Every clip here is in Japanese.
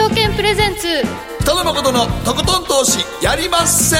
証券プレゼンツ。北野誠のとことん投資やりまっせ。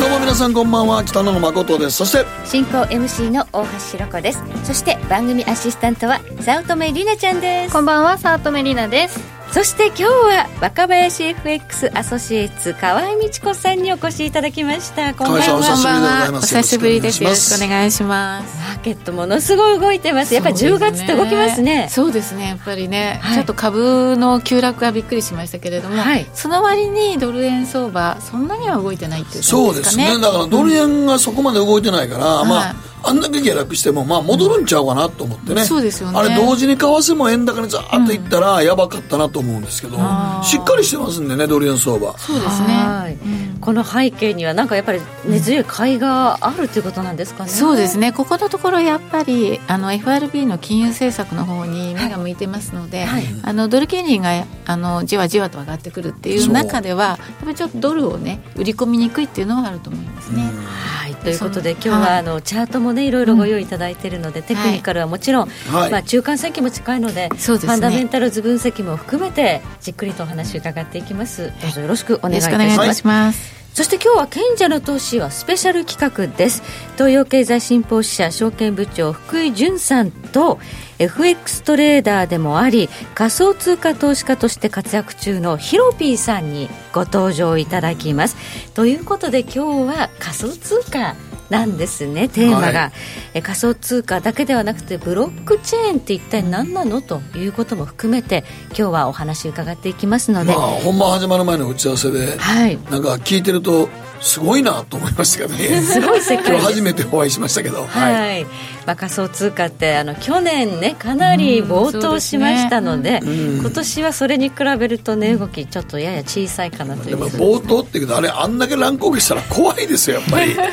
どうも皆さんこんばんは北野誠です。そして進行 MC の大橋ろ子です。そして番組アシスタントは早乙女里奈ちゃんです。こんばんは早乙女里奈ですそして今日は若林 FX アソシエイツ河合美智子さんにお越しいただきました。こんばんは。お久しぶりです。よろしくお願いします。マーケットものすごい動いてます。やっぱり10月って動きますね。そうですね。やっぱりね、はい、ちょっと株の急落がびっくりしましたけれども、はい、その割にドル円相場そんなには動いてないっていう、ね、そうですね。だからドル円がそこまで動いてないから、うん、まあ、あんだけ下落しても、まあ、戻るんちゃうかなと思ってね、そうですよね。あれ、同時に為替も円高にざーっといったら、やばかったなと思うんですけど、しっかりしてますんでね、ドル円相場。そうですね、この背景には、なんかやっぱり根強い買いがあるということなんですかね。そうですね、ここのところ、やっぱりあの FRB の金融政策の方に目が向いてますので、はい、あのドル金利があのじわじわと上がってくるっていう中では、やっぱりちょっとドルをね、売り込みにくいっていうのはあると思いますね。はい。ということで、今日はあのチャートもね、いろいろご用意いただいているので、テクニカルはもちろん、はい、まあ、中間選挙も近いので、そうですね、ファンダメンタルズ分析も含めて、じっくりとお話を伺っていきます。どうぞよろしくお願いいたします。そして今日は賢者の投資はスペシャル企画です。東洋経済新報支社証券部長福井淳さんと FX トレーダーでもあり仮想通貨投資家として活躍中のヒロピーさんにご登場いただきます。ということで今日は仮想通貨なんですねテーマが、はい、え仮想通貨だけではなくてブロックチェーンって一体何なの？ということも含めて今日はお話伺っていきますので、まあ、本番始まる前の打ち合わせで、はい、なんか聞いてるとすごいなと思いましたけどね。すごい世界。今日初めてお会いしましたけど。はい、はい、まあ、仮想通貨ってあの去年ねかなり暴騰しましたのでうんでねうん、今年はそれに比べると値動きちょっとやや小さいかなという。でも暴騰っていうけどあれあんだけ乱高下したら怖いですよやっぱり。確か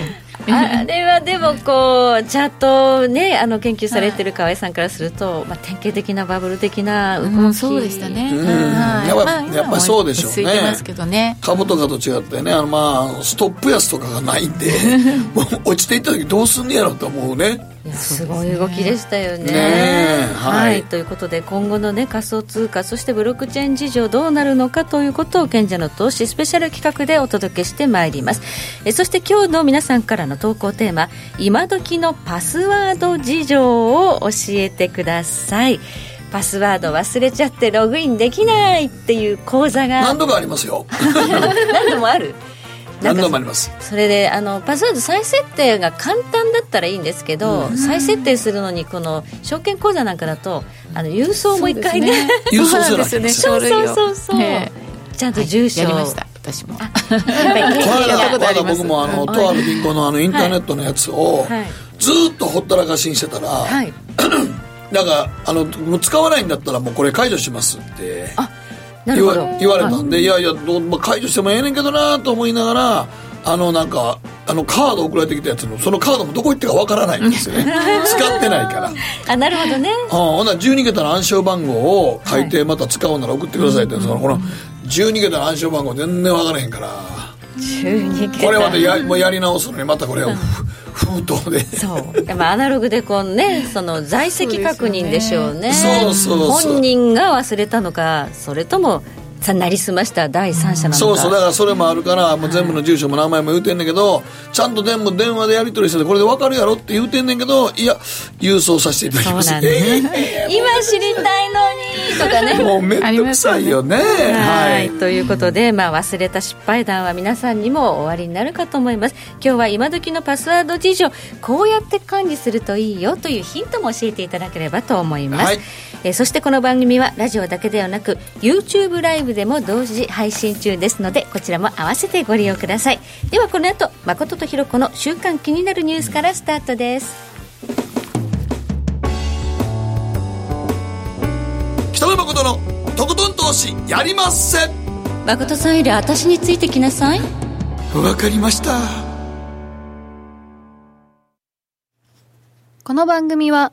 にあれはでもこうチャートねあの研究されてる河合さんからすると、まあ、典型的なバブル的な動き、うん、そうでしたね、うん、やっぱ、やっぱそうでしょうね。ね。株とかと違ってねあのまあストップ安とかがないんで 落ちていった時どうすんねやろと思うねすごい動きでしたよね。ねはい、はい、ということで今後の、ね、仮想通貨そしてブロックチェーン事情どうなるのかということを賢者の投資スペシャル企画でお届けしてまいります。えそして今日の皆さんからの投稿テーマ今時のパスワード事情を教えてください。パスワード忘れちゃってログインできないっていう講座が。何度かありますよ。何度もある？何度もあります。それであのパスワード再設定が簡単だったらいいんですけど、うん、再設定するのにこの証券口座なんかだとあの郵送も一回ねね。郵送するんですね。そうそうそうそう、ちゃんと住所、はい、やりました私も。この間僕もあのとある銀行のあのインターネットのやつをずっとほったらかしにしてたら、はい、なんかあの使わないんだったらもうこれ解除しますって。言わ言われたんで、いやいやどう、まあ、解除してもええねんけどなと思いながらあのなんかあのカード送られてきたやつのそのカードもどこ行ってかわからないんですよね。使ってないから。あなるほどね。あほな12桁の暗証番号を書いてまた使うなら送ってくださいって、はい、そのこの12桁の暗証番号全然わからへんからこれまたやもうやり直すのにまたこれを封筒で。そう。でもアナログでこうねその在籍確認でしょうね。そうそう。本人が忘れたのかそれともさなりすました第三者なのか。そうそうだからそれもあるからもう全部の住所も名前も言うてんねんけどちゃんと電話電話でやり取りしててこれで分かるやろって言うてんねんけどいや郵送させていただきます。そうなんね、今知りたいのにとかね。もうめんどくさいよね。はい、ということで、まあ、忘れた失敗談は皆さんにも終わりになるかと思います。今日は今時のパスワード事情こうやって管理するといいよというヒントも教えていただければと思います、はいえー、そしてこの番組はラジオだけではなく YouTube ライブでも同時配信中ですのでこちらも合わせてご利用ください。ではこの後誠とひろ子の週刊気になるニュースからスタートです。北野誠のとことん投資やりまっせ。誠さんより私についてきなさい。わかりました。この番組は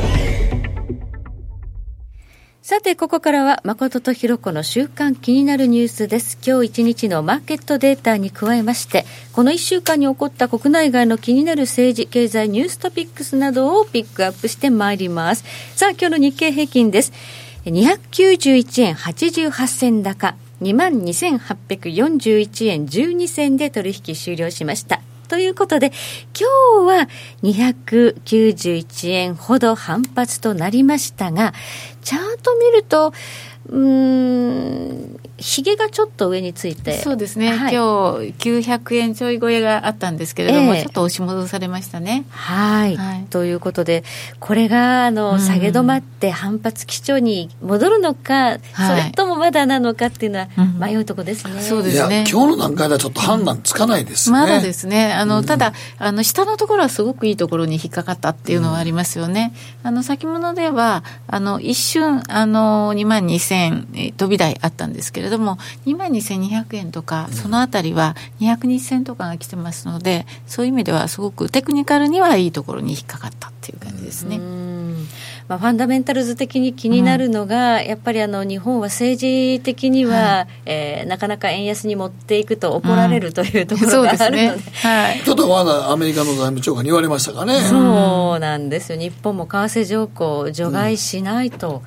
さて、ここからは、誠とひろ子の週間気になるニュースです。今日一日のマーケットデータに加えまして、この1週間に起こった国内外の気になる政治、経済、ニューストピックスなどをピックアップしてまいります。さあ、今日の日経平均です。291円88銭高、22,841円12銭で取引終了しました。ということで、今日は291円ほど反発となりましたが、チャート見ると、うんひげがちょっと上について。そうですね、はい、今日900円ちょい超えがあったんですけれども、えー、ちょっと押し戻されましたね。はい、はい、ということでこれがあの、下げ止まって反発基調に戻るのか、それともまだなのかっていうのは迷うとこですね。うん、そうですね。今日の段階ではちょっと判断つかないですね。まだですね。あの、うん、ただあの下のところはすごくいいところに引っかかったっていうのはありますよね。うん、あの先物ではあの一瞬あの2万2000円飛び台あったんですけれども2万2200円とか、そのあたりは200日線とかが来てますのでそういう意味ではすごくテクニカルにはいいところに引っかかったっていう感じですね。まあ、ファンダメンタルズ的に気になるのが、うん、やっぱりあの日本は政治的には、はい、えー、なかなか円安に持っていくと怒られるというところがあるので。うんでね、はい、ちょっとまだアメリカの財務長官に言われましたかね。そうなんですよ。日本も為替条項除外しないと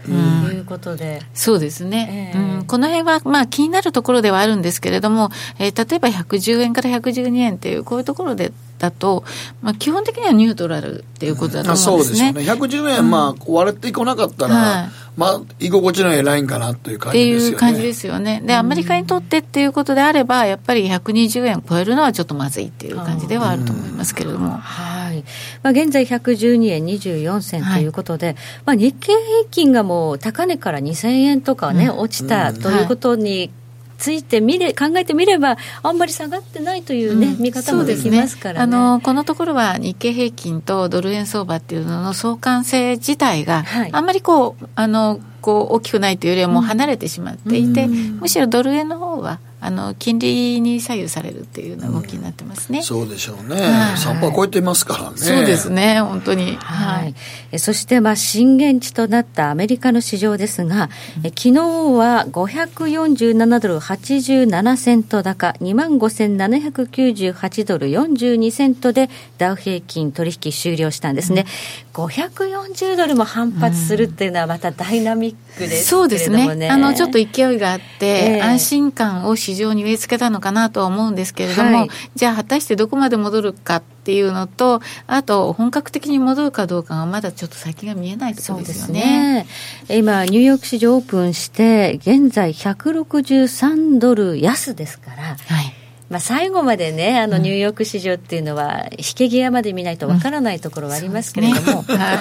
いうことで、うん、そうですね、えー、うん、この辺はまあ気になるところではあるんですけれども、えー、例えば110円から112円っていうこういうところでだと、まあ、基本的にはニュートラルっていうことだと思うんですね。そうですよね。110円、まあ、割れてこなかったら、はい、まあ、居心地のいいラインかなという感じですよね。っていう感じですよね。で、アメリカにとってっていうことであれば、やっぱり120円超えるのはちょっとまずいっていう感じではあると思いますけれども。はい。まあ、現在112円24銭ということで、はい、まあ、日経平均がもう高値から2000円とかね、うん、落ちたということに、うんついてみれ考えてみればあんまり下がってないというね、うん、見方もできますから、ね、あのこのところは日経平均とドル円相場っていうのの相関性自体が、はい、あんまりこうあのこう大きくないというよりはもう離れてしまっていて、うん、むしろドル円の方はあの金利に左右されるっていうような動きになってますね、うん、そうでしょうね、はい、3%超えてますからね。そうですね本当に。はい、えそしてまあ震源地となったアメリカの市場ですが、うん、え昨日は547ドル87セント高2万5798ドル42セントでダウ平均取引終了したんですね、うん、540ドルも反発するっていうのはまたダイナミックです、ね、そうですね。あのちょっと勢いがあって、えー、安心感を市場に植え付けたのかなとは思うんですけれども、はい、じゃあ果たしてどこまで戻るかっていうのと、あと本格的に戻るかどうかがまだちょっと先が見えないところですよね。ね。今、ニューヨーク市場オープンして、現在163ドル安ですから、はいまあ、最後までね、あのニューヨーク市場っていうのは、引け際まで見ないとわからないところはありますけれども、うん。ねは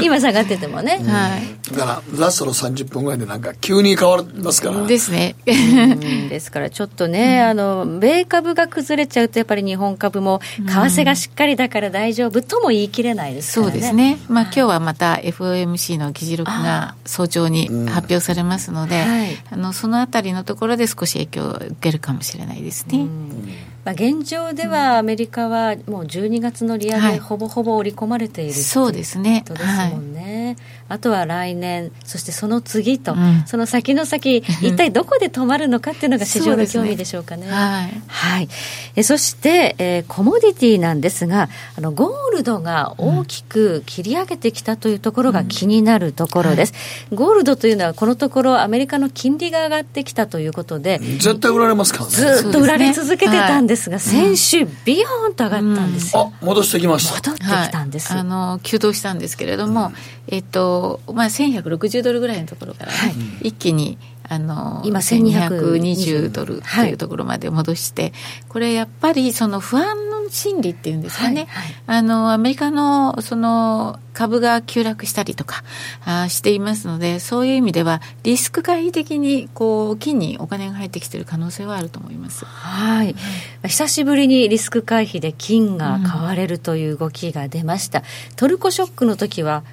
い、今下がっててもね。はい、だから、ラストの30分ぐらいで、なんか急に変わりますから。ですね。ですから、ちょっとね、あの、米株が崩れちゃうと、やっぱり日本株も、為替がしっかりだから大丈夫とも言い切れないですからね。そうですね。まあ、今日はまた FOMC の議事録が早朝に発表されますので、あはい、あのそのあたりのところで少し影響を受けるかもしれないですね。ね。まあ、現状ではアメリカはもう12月の利上げ、ほぼほぼ織り込まれているそうですね。ことですもんね。あとは来年、そしてその次と、うん、その先の先、一体どこで止まるのかっていうのが市場の興味でしょうかね。ねはい、はい、えそして、えー、コモディティなんですが、あのゴールドが大きく切り上げてきたというところが気になるところです。うんはい、ゴールドというのはこのところアメリカの金利が上がってきたということで、絶対売られますからね。ずっと売られ続けてたんですが、先週ビヨーンと上がったんですよ。あ、戻してきました。戻ってきたんです。あの急騰したんですけれども、えっとまあ1160ドルぐらいのところから、はい、一気にあの今1220ドルというところまで戻して、はい、これやっぱりその不安の心理っていうんですかね、はいはい、あのアメリカのその株が急落したりとかあしていますのでそういう意味ではリスク回避的にこう金にお金が入ってきている可能性はあると思います。はい、久しぶりにリスク回避で金が買われるという動きが出ました。うん、トルコショックの時は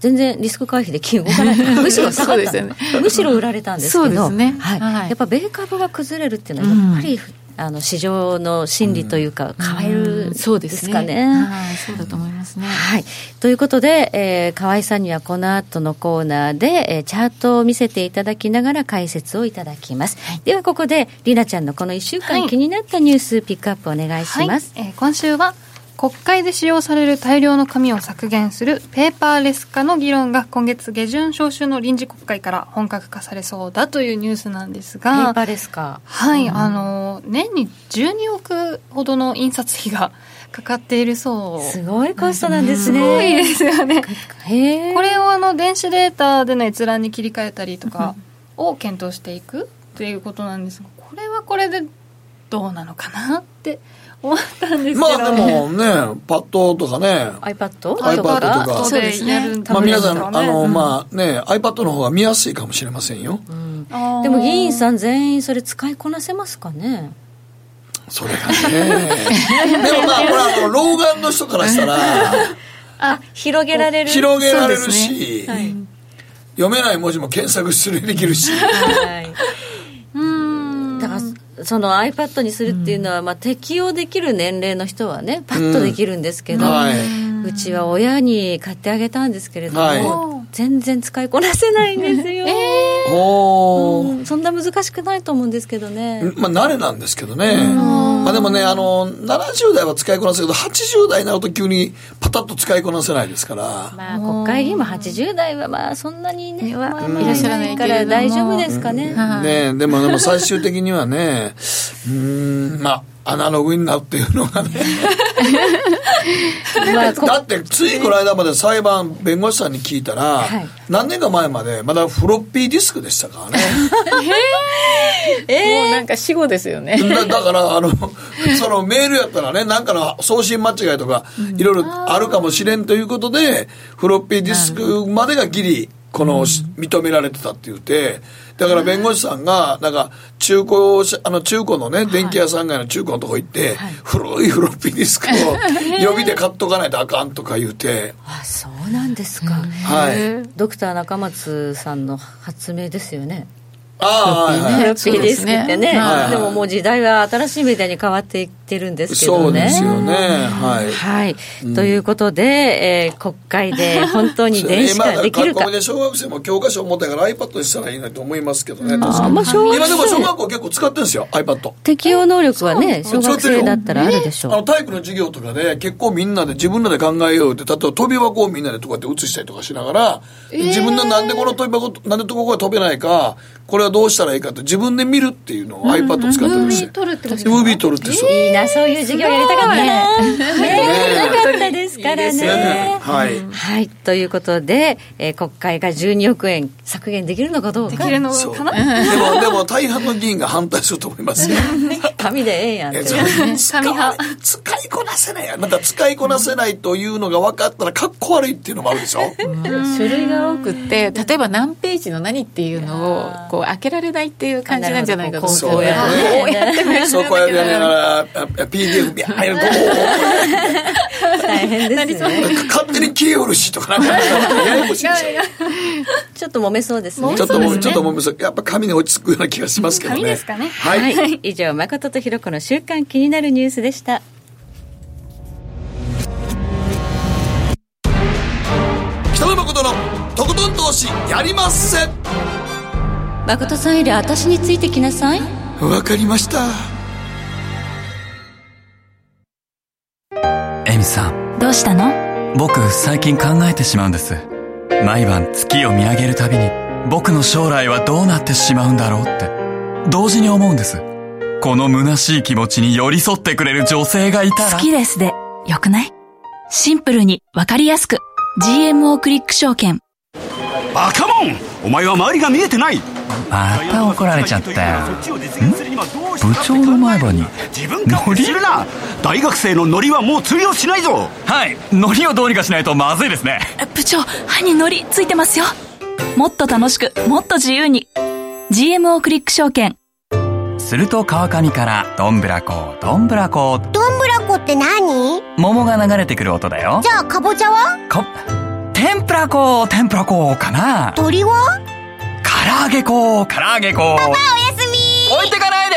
全然リスク回避で金動かない むしろ下がった、ね、むしろ売られたんですけど、ね。はい、はい、やっぱ米株が崩れるっていうのはやっぱり、あの市場の心理というか変えるそうですかね。はい、そうだと思いますね。はい。ということで、えー、河合さんにはこの後のコーナーで、えー、チャートを見せていただきながら解説をいただきます。はい、ではここで、りなちゃんのこの1週間気になったニュースピックアップお願いします。はい、えー、今週は、国会で使用される大量の紙を削減するペーパーレス化の議論が今月下旬召集の臨時国会から本格化されそうだというニュースなんですがペーパーレス化。はい、うん、あの年に12億ほどの印刷費がかかっているそう。すごいコストなんですね、すごいですよね。これをあの電子データでの閲覧に切り替えたりとかを検討していくということなんですがこれはこれでどうなのかなって思ったんですけど、まあでもねパッドとかね。iPad?iPad iPad とか。そうですね。まあ皆さんあの、まあね iPad の方が見やすいかもしれませんよ、うん、でも議員さん全員それ使いこなせますかね？それがね。でもまあこれあの老眼の人からしたら あ広げられる。広げられるし、ね。はい、読めない文字も検索するできるし、はい、その iPad にするっていうのは、まあ、適用できる年齢の人はねパッとできるんですけど、うん。はい、うちは親に買ってあげたんですけれども、はい、全然使いこなせないんですよ、えーうん、そんな難しくないと思うんですけどね。まあ慣れなんですけどね。まあでもねあの70代は使いこなせるけど80代になると急にパタッと使いこなせないですから。まあ国会議員も80代はまあそんなにね、まあ、いらっしゃらないから大丈夫ですかね、ねでもでも最終的にはねうんまあアナログになるっていうのがね。まあ、だってついこの間まで裁判弁護士さんに聞いたら、はい、何年か前までまだフロッピーディスクでしたからね。えー、もうなんか死後ですよね。だだからあの そのメールやったらねなんかの送信間違いとかいろいろあるかもしれんということでフロッピーディスクまでがギリこの、認められてたって言ってだから弁護士さんが、なんか、中古、あの、中古のね、電気屋さん街の中古のとこ行って、はい、古いフロッピーディスクを 予備で買っとかないとあかんとか言うて。あ、そうなんですか。はい。ドクター中松さんの発明ですよね。ああ、フロッピーディスクってね。でももう時代は新しいメディアに変わっていってるんですけどね。そうですよね。はい。はい。ということで、えー、国会で本当に電子化できるか。で小学生も教科書を持ったから iPad にしたらいいなと思いますけどね。あまあ、小学今でも小学校結構使ってるんですよ、iPad。適用能力はね、小学生だったらあるでしょう。あの体育の授業とかで結構みんなで自分らで考えようって、例えば飛び箱をみんなでとかって写したりとかしながら、自分でなんでこの飛び箱、なんでここが飛べないか、これはどうしたらいいかって自分で見るっていうのを iPad 使ってるし、ムービー撮るってムービー撮るってそういいなそういう授業やりたかったね。やりたかったですからね。はい、はい、ということで、えー、国会が12億円削減できるのかどうか。できるのかな？でもでも大半の議員が反対すると思いますよ。紙でええやん。使いこなせない。また使いこなせないというのが分かったらかっこ悪いっていうのもあるでしょ？種類が多くって例えば何ページの何っていうのをこう開けられないっていう感じなんじゃないかとそう。やってそう。やってやりながら PDF ビャーやると大変ですね。勝手に消えおるしとかなんかややこしいでしょ。ちょっと揉めそうですね。ちょっともちょっと揉めそう。やっぱ紙に落ち着くような気がしますけどね。ですかね。はい。以上誠とひろ子の週刊気になるニュースでした。北野誠のとことん投資やりまっせ。誠さんより私についてきなさいわかりましたエミさんどうしたの僕最近考えてしまうんです毎晩月を見上げるたびに僕の将来はどうなってしまうんだろうって同時に思うんですこの虚しい気持ちに寄り添ってくれる女性がいたら好きですでよくないシンプルにわかりやすく GMO クリック証券バカモン。お前は周りが見えてない。また怒られちゃったよ。部長の前歯に。ノリするな。大学生のノリはもう通用しないぞ。はい。ノリをどうにかしないとまずいですね。部長歯にノリついてますよ。もっと楽しくもっと自由に。GMO クリック証券。すると川上からどんぶらこどんぶらこ。どんぶらこって何？桃が流れてくる音だよ。じゃあかぼちゃは？か天ぷらこ天ぷらこかな。鳥は唐揚げ粉。唐揚げ粉。パパおやすみ。置いてかないで。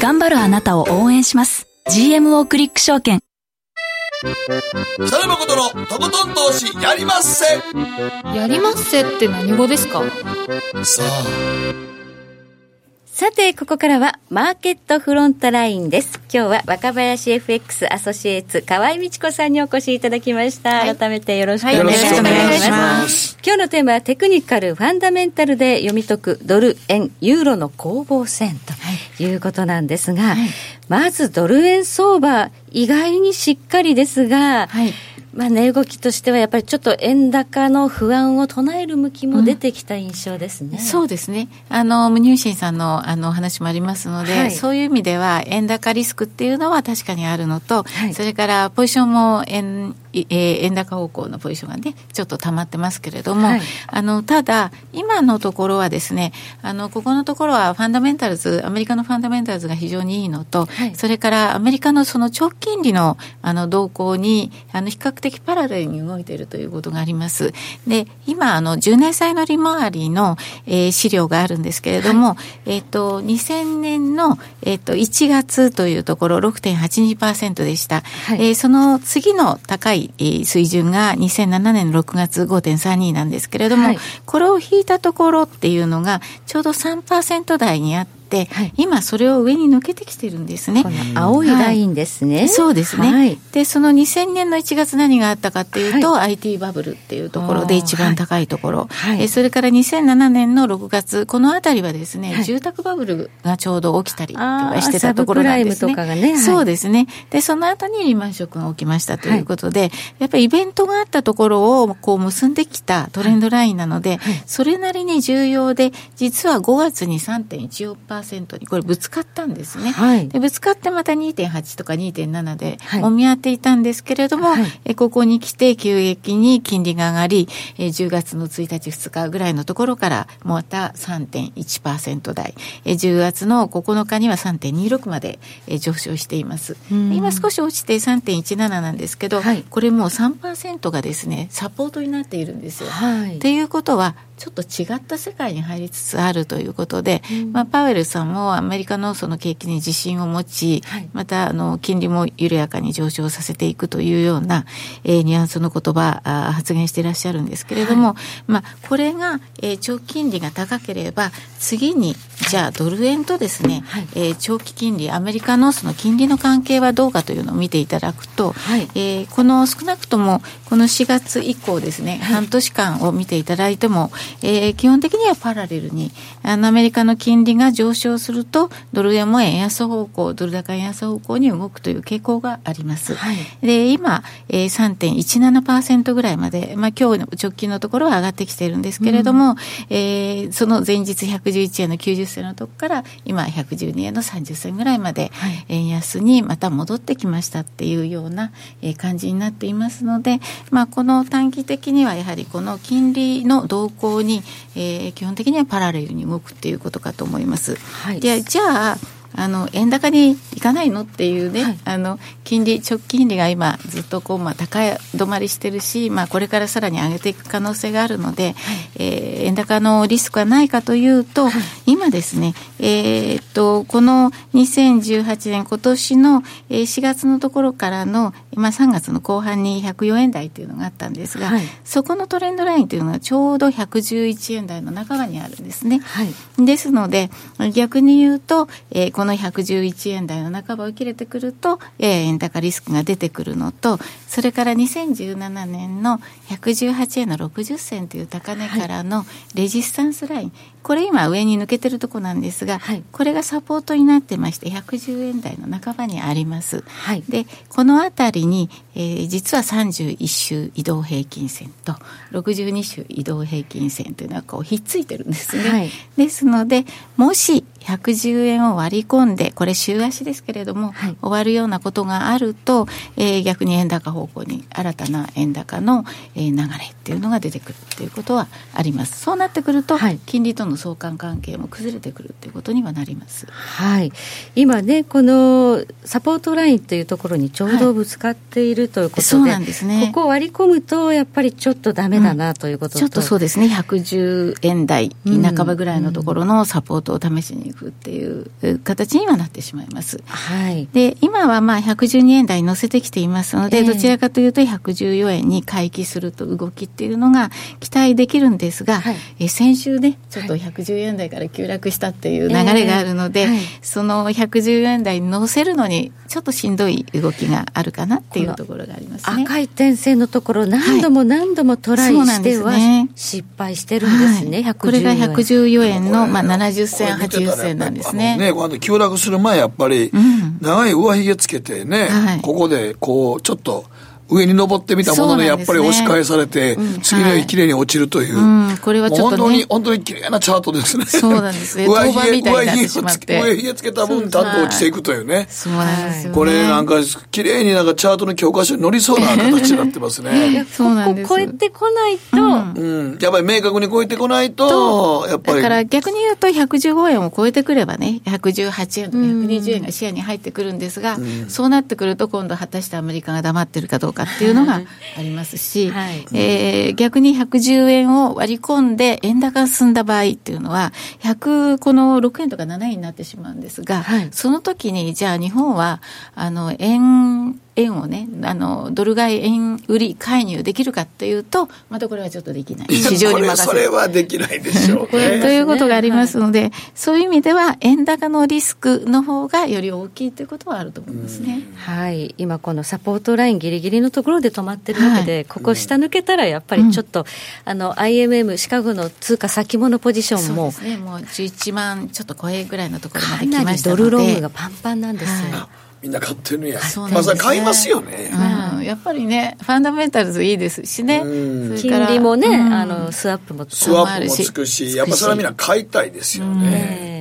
頑張るあなたを応援します。GMO クリック証券。北野誠のとことん投資やりまっせやりまっせって何語ですかさあさて、ここからはマーケットフロントラインです。今日は若林 FX アソシエイツ河合美智子さんにお越しいただきました。はい、改めてよろしくお願いします。今日のテーマはテクニカル、ファンダメンタルで読み解くドル円、ユーロの攻防戦ということなんですが、はい、まずドル円相場、意外にしっかりですが、はいまあ、値動きとしてはやっぱりちょっと円高の不安を唱える向きも出てきた印象ですね、うん、そうですね。あの無入信さんのあの話もありますので、はい、そういう意味では円高リスクっていうのは確かにあるのと、はい、それからポジションも円えー、円高方向のポジションがね、ちょっと溜まってますけれども、はい、あの、ただ、今のところはですね、あの、ここのところはファンダメンタルズ、アメリカのファンダメンタルズが非常にいいのと、はい、それからアメリカのその長期金利のあの動向に、あの、比較的パラレルに動いているということがあります。で、今、あの、10年債の利回りの、えー、資料があるんですけれども、はい、えっ、ー、と、2000年の、えっ、ー、と、1月というところ6.82%でした。はい、えー、その次の高い水準が2007年の6月5.32なんですけれども、はい、これを引いたところっていうのがちょうど3%台にあって、はい、今それを上に抜けてきてるんですね。青いラインですね。はい、そうですね、はい、で、その2000年の1月何があったかっていうと、IT バブルっていうところで一番高いところ。えそれから2007年の6月、このあたりはですね、住宅バブルがちょうど起きたりとかしてたところなんですね。ねそうですね。で、その後にリーマンショックが起きましたということで、やっぱりイベントがあったところをこう結んできたトレンドラインなので、それなりに重要で、実は5月に3.14% 2.4%にこれぶつかったんですね、はい、でぶつかってまた2.8とか2.7でもみ合っていたんですけれども、はい、えここに来て急激に金利が上がり、え10月の1日2日ぐらいのところからまた3.1%台、え10月の9日には3.26まで、え上昇しています。今少し落ちて3.17なんですけど、はい、これもう3%がですねサポートになっているんですよ。はい、っていうことはちょっと違った世界に入りつつあるということで、うん、まあ、パウエルさんもアメリカのその景気に自信を持ち、はい、またあの金利も緩やかに上昇させていくというような、えー、ニュアンスの言葉あ発言していらっしゃるんですけれども、はい、まあ、これが、えー、長期金利が高ければ次にじゃあドル円とですね、はい、えー、長期金利アメリカのその金利の関係はどうかというのを見ていただくと、はい、えー、この少なくともこの4月以降ですね、半年間を見ていただいてもえー、基本的にはパラレルにあのアメリカの金利が上昇するとドル円も円安方向ドル高円安方向に動くという傾向があります。はい、で今、えー、3.17%ぐらいまで、まあ、今日の直近のところは上がってきているんですけれども、うん、えー、その前日111円の90銭のとこから今112円の30銭ぐらいまで円安にまた戻ってきましたっていうような感じになっていますので、まあ、この短期的にはやはりこの金利の動向にえー、基本的にはパラレルに動くっていうことかと思います。はい、でじゃああの円高にいかないのっていうね、はい、あの金利直金利が今ずっとこう、まあ、高止まりしてるし、まあ、これからさらに上げていく可能性があるので、はい、えー、円高のリスクはないかというと、はい、今ですね、えー、っとこの2018年今年の4月のところからの、まあ、3月の後半に104円台というのがあったんですが、そこのトレンドラインというのがちょうど111円台の半ばにあるんですね。ですので逆に言うと、えー、この111円台の半ばを切れてくると、えー、円高リスクが出てくるのと、それから2017年の118円の60銭という高値からのレジスタンスライン、これ今上に抜けてるとこなんですが、はい、これがサポートになってまして110円台の半ばにあります。はい、でこの辺りに、えー、実は31週移動平均線と62週移動平均線というのはこうひっついてるんですね。はい、ですのでもし110円を割り込んでこれ週足ですけれども、はい、終わるようなことがあると、えー、逆に円高方向に新たな円高の、えー、流れっていうのが出てくるっていうことはあります。そうなってくると、金利とのの相関関係も崩れてくるっていうことにはなります。はい。今ね、このサポートラインというところにちょうどぶつかっているということで、はい、そうなんですね。ここを割り込むと、やっぱりちょっとダメだなということ、うん、ちょっとそうですね、110円台半ばぐらいのところのサポートを試しに行くっていう形にはなってしまいます。はい。で、今はまあ112円台に乗せてきていますので、えー、どちらかというと114円に回帰すると動きっていうのが期待できるんですが、はい、え先週ね、ちょっと114円台から急落したっていう流れがあるので、えーはい、その114円台に乗せるのにちょっとしんどい動きがあるかなっていうところがありますね。赤い点線のところ何度も何度もトライしては、ね、失敗してるんですね、はい、これが114円。の、まあ、70銭、80銭なんですね。ね、この急落する前やっぱり、長い上髭つけてね、うん、ここでこうちょっと上に登ってみたもので、やっぱり押し返されて、次の日きれいに落ちるという。うん、これはちょっと、ね、本当に、本当に綺麗なチャートですね。そうなんです ね。上髭、上髭つけ、上髭つけた分、ちゃんと落ちていくというね。そうなんですよ、これなんか、綺麗になんかチャートの教科書に載りそうな形になってますね。そうなんです。超えてこないと、うん、やっぱり明確に超えてこないと、やっぱり。だから逆に言うと、115円を超えてくればね、118円とか120円が視野に入ってくるんですが、そうなってくると、今度果たしてアメリカが黙ってるかどうかっていうのが、ありますし、はい、えー、逆に110円を割り込んで円高が進んだ場合っていうのは、100、この6円とか7円になってしまうんですが、はい、その時に、じゃあ日本は、あの、円、円をね、あの、ドル買い円売り介入できるかっていうと、またこれはちょっとできない。市場に任せそれはできないでしょう、ね、ということがありますので、はい、そういう意味では、円高のリスクの方がより大きいということはあると思いますね。はい。今このサポートラインギリギリのところで止まってるわけで、はい、ここ下抜けたらやっぱりちょっと、うん、あの、IMM、シカゴの通貨先物ポジションも、そうですね、もう11万ちょっと超えぐらいのところまで来ましたので。ドルロングがパンパンなんですよ。はいみんな買ってるんや。そうまあ、買いますよね、うん。やっぱりね、ファンダメンタルズいいですしね。金利もね、あの、スワップもスワップもつくし、やっぱそれはみんな買いたいですよね。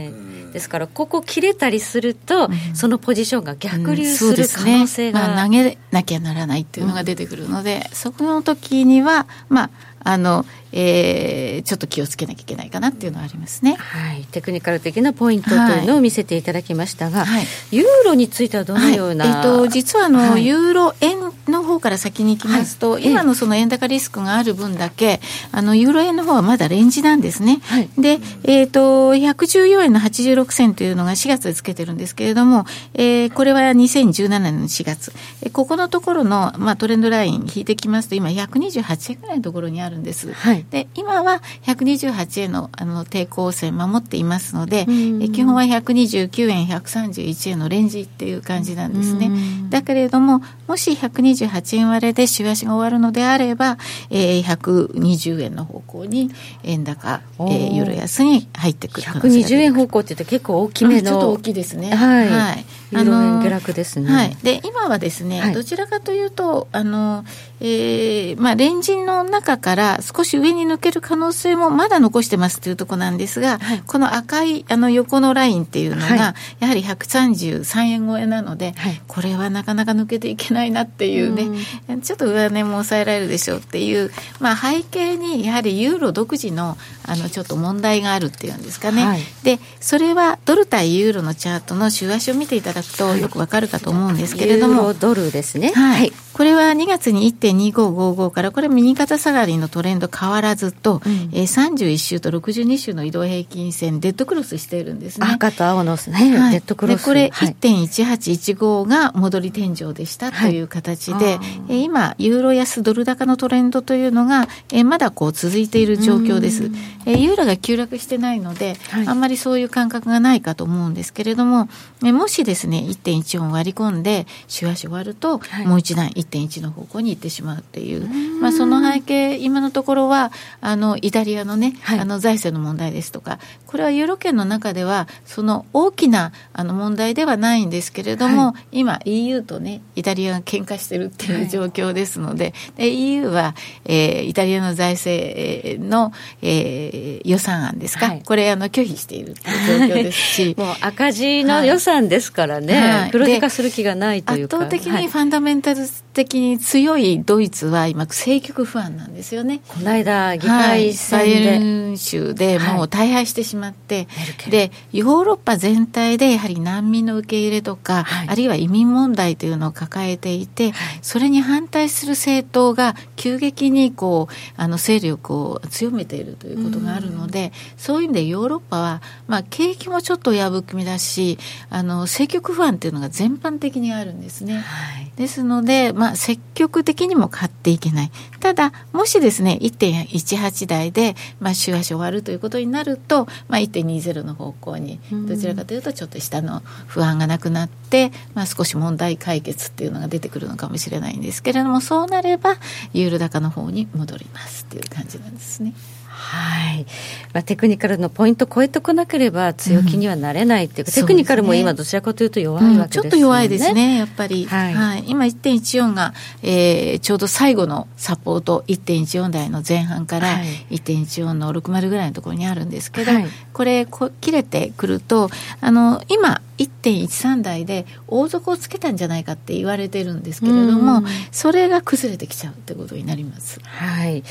ですから、ここ切れたりすると、そのポジションが逆流する可能性が、まあ、投げなきゃならないっていうのが出てくるので、そこの時には、まあ、あの、えー、ちょっと気をつけなきゃいけないかなっていうのはありますね。はい、テクニカル的なポイントというのを見せていただきましたが、はい、ユーロについてはどのような、はい、えー、と実はあの、はい、ユーロ円の方から先に行きますと、今のその円高リスクがある分だけ、あのユーロ円の方はまだレンジなんですね。で、えっ、ー、と114円の86銭というのが4月でつけてるんですけれども、えー、これは2017年の4月、えここのところのまあトレンドライン引いてきますと今128円ぐらいのところにあるんです。はい、で今は128円のあの抵抗線守っていますので、え基本は129円131円のレンジっていう感じなんですね。だけれどももし128円割れで週足が終わるのであれば、えー、120円の方向に円高、えー、ユーロ安に入ってくる120円方向って言うと結構大きめのちょっと大きいですね。はい、はい、ユーロ円下落ですね、はい、で今はですね、はい、どちらかというとあの、えーまあ、レンジの中から少し上に抜ける可能性もまだ残してますというところなんですが、はい、この赤いあの横のラインっていうのが、はい、やはり133円超えなので、はい、これはなかなか抜けていけないなっていうね、うん、ちょっと上値も抑えられるでしょうっていう、まあ、背景にやはりユーロ独自のあのちょっと問題があるっていうんですかね、でそれはドル対ユーロのチャートの週足を見ていただくとよくわかるかと思うんですけれども。ドルですね。はい。これは2月に1.2555から、これ右肩下がりのトレンド変わらずと、うん、えー、31週と62週の移動平均線、デッドクロスしているんですね。赤と青のね、はい、デッドクロス。これ、1.1815が戻り天井でしたという形で、はい、えー、今、ユーロ安ドル高のトレンドというのが、えー、まだこう続いている状況です。えー、ユーロが急落してないので、はい、あんまりそういう感覚がないかと思うんですけれども、えー、もしですね、1.14割り込んで、週足終わると、もう一段1.1の方向に行ってしまうっていう、まあ、その背景、今のところは、あの、イタリアのね、はい、あの、財政の問題ですとか、これはユーロ圏の中では、その大きなあの問題ではないんですけれども、はい、今、EU とね、イタリアが喧嘩してるっていう状況ですので、で EU は、えー、イタリアの財政の、えー、予算案ですか、はい、これあの、拒否しているっていう状況ですし。もう赤字の予算ですからね、黒字化する気がないというか。圧倒的にファンダメンタル的に強いドイツは今政局不安なんですよね。この間議会選で、はい、バイエルン州でもう大敗してしまって、はい、でヨーロッパ全体でやはり難民の受け入れとか、はい、あるいは移民問題というのを抱えていて、それに反対する政党が急激にこうあの勢力を強めているということがあるので、そういう意味でヨーロッパは、まあ、景気もちょっと破くみだしあの政局不安というのが全般的にあるんですね。ですので、まあ、積極的にも買っていけない。ただ、もしですね、1.18台で、まあ、週足終わるということになると、まあ、1.20の方向に、どちらかというと、ちょっと下の不安がなくなって、まあ、少し問題解決っていうのが出てくるのかもしれないんですけれども、そうなれば、ユーロ高の方に戻りますっていう感じなんですね。はい、まあ、テクニカルのポイント超えてこなければ強気にはなれないっていうか、うん、テクニカルも今どちらかというと弱いわけですね、うん、ちょっと弱いですねやっぱり、はい、はい、今1.14が、えー、ちょうど最後のサポート1.14台の前半から1.14の60ぐらいのところにあるんですけど、はい、これこ切れてくるとあの今1.13台で大底をつけたんじゃないかって言われてるんですけれども、それが崩れてきちゃうってことになります。はい。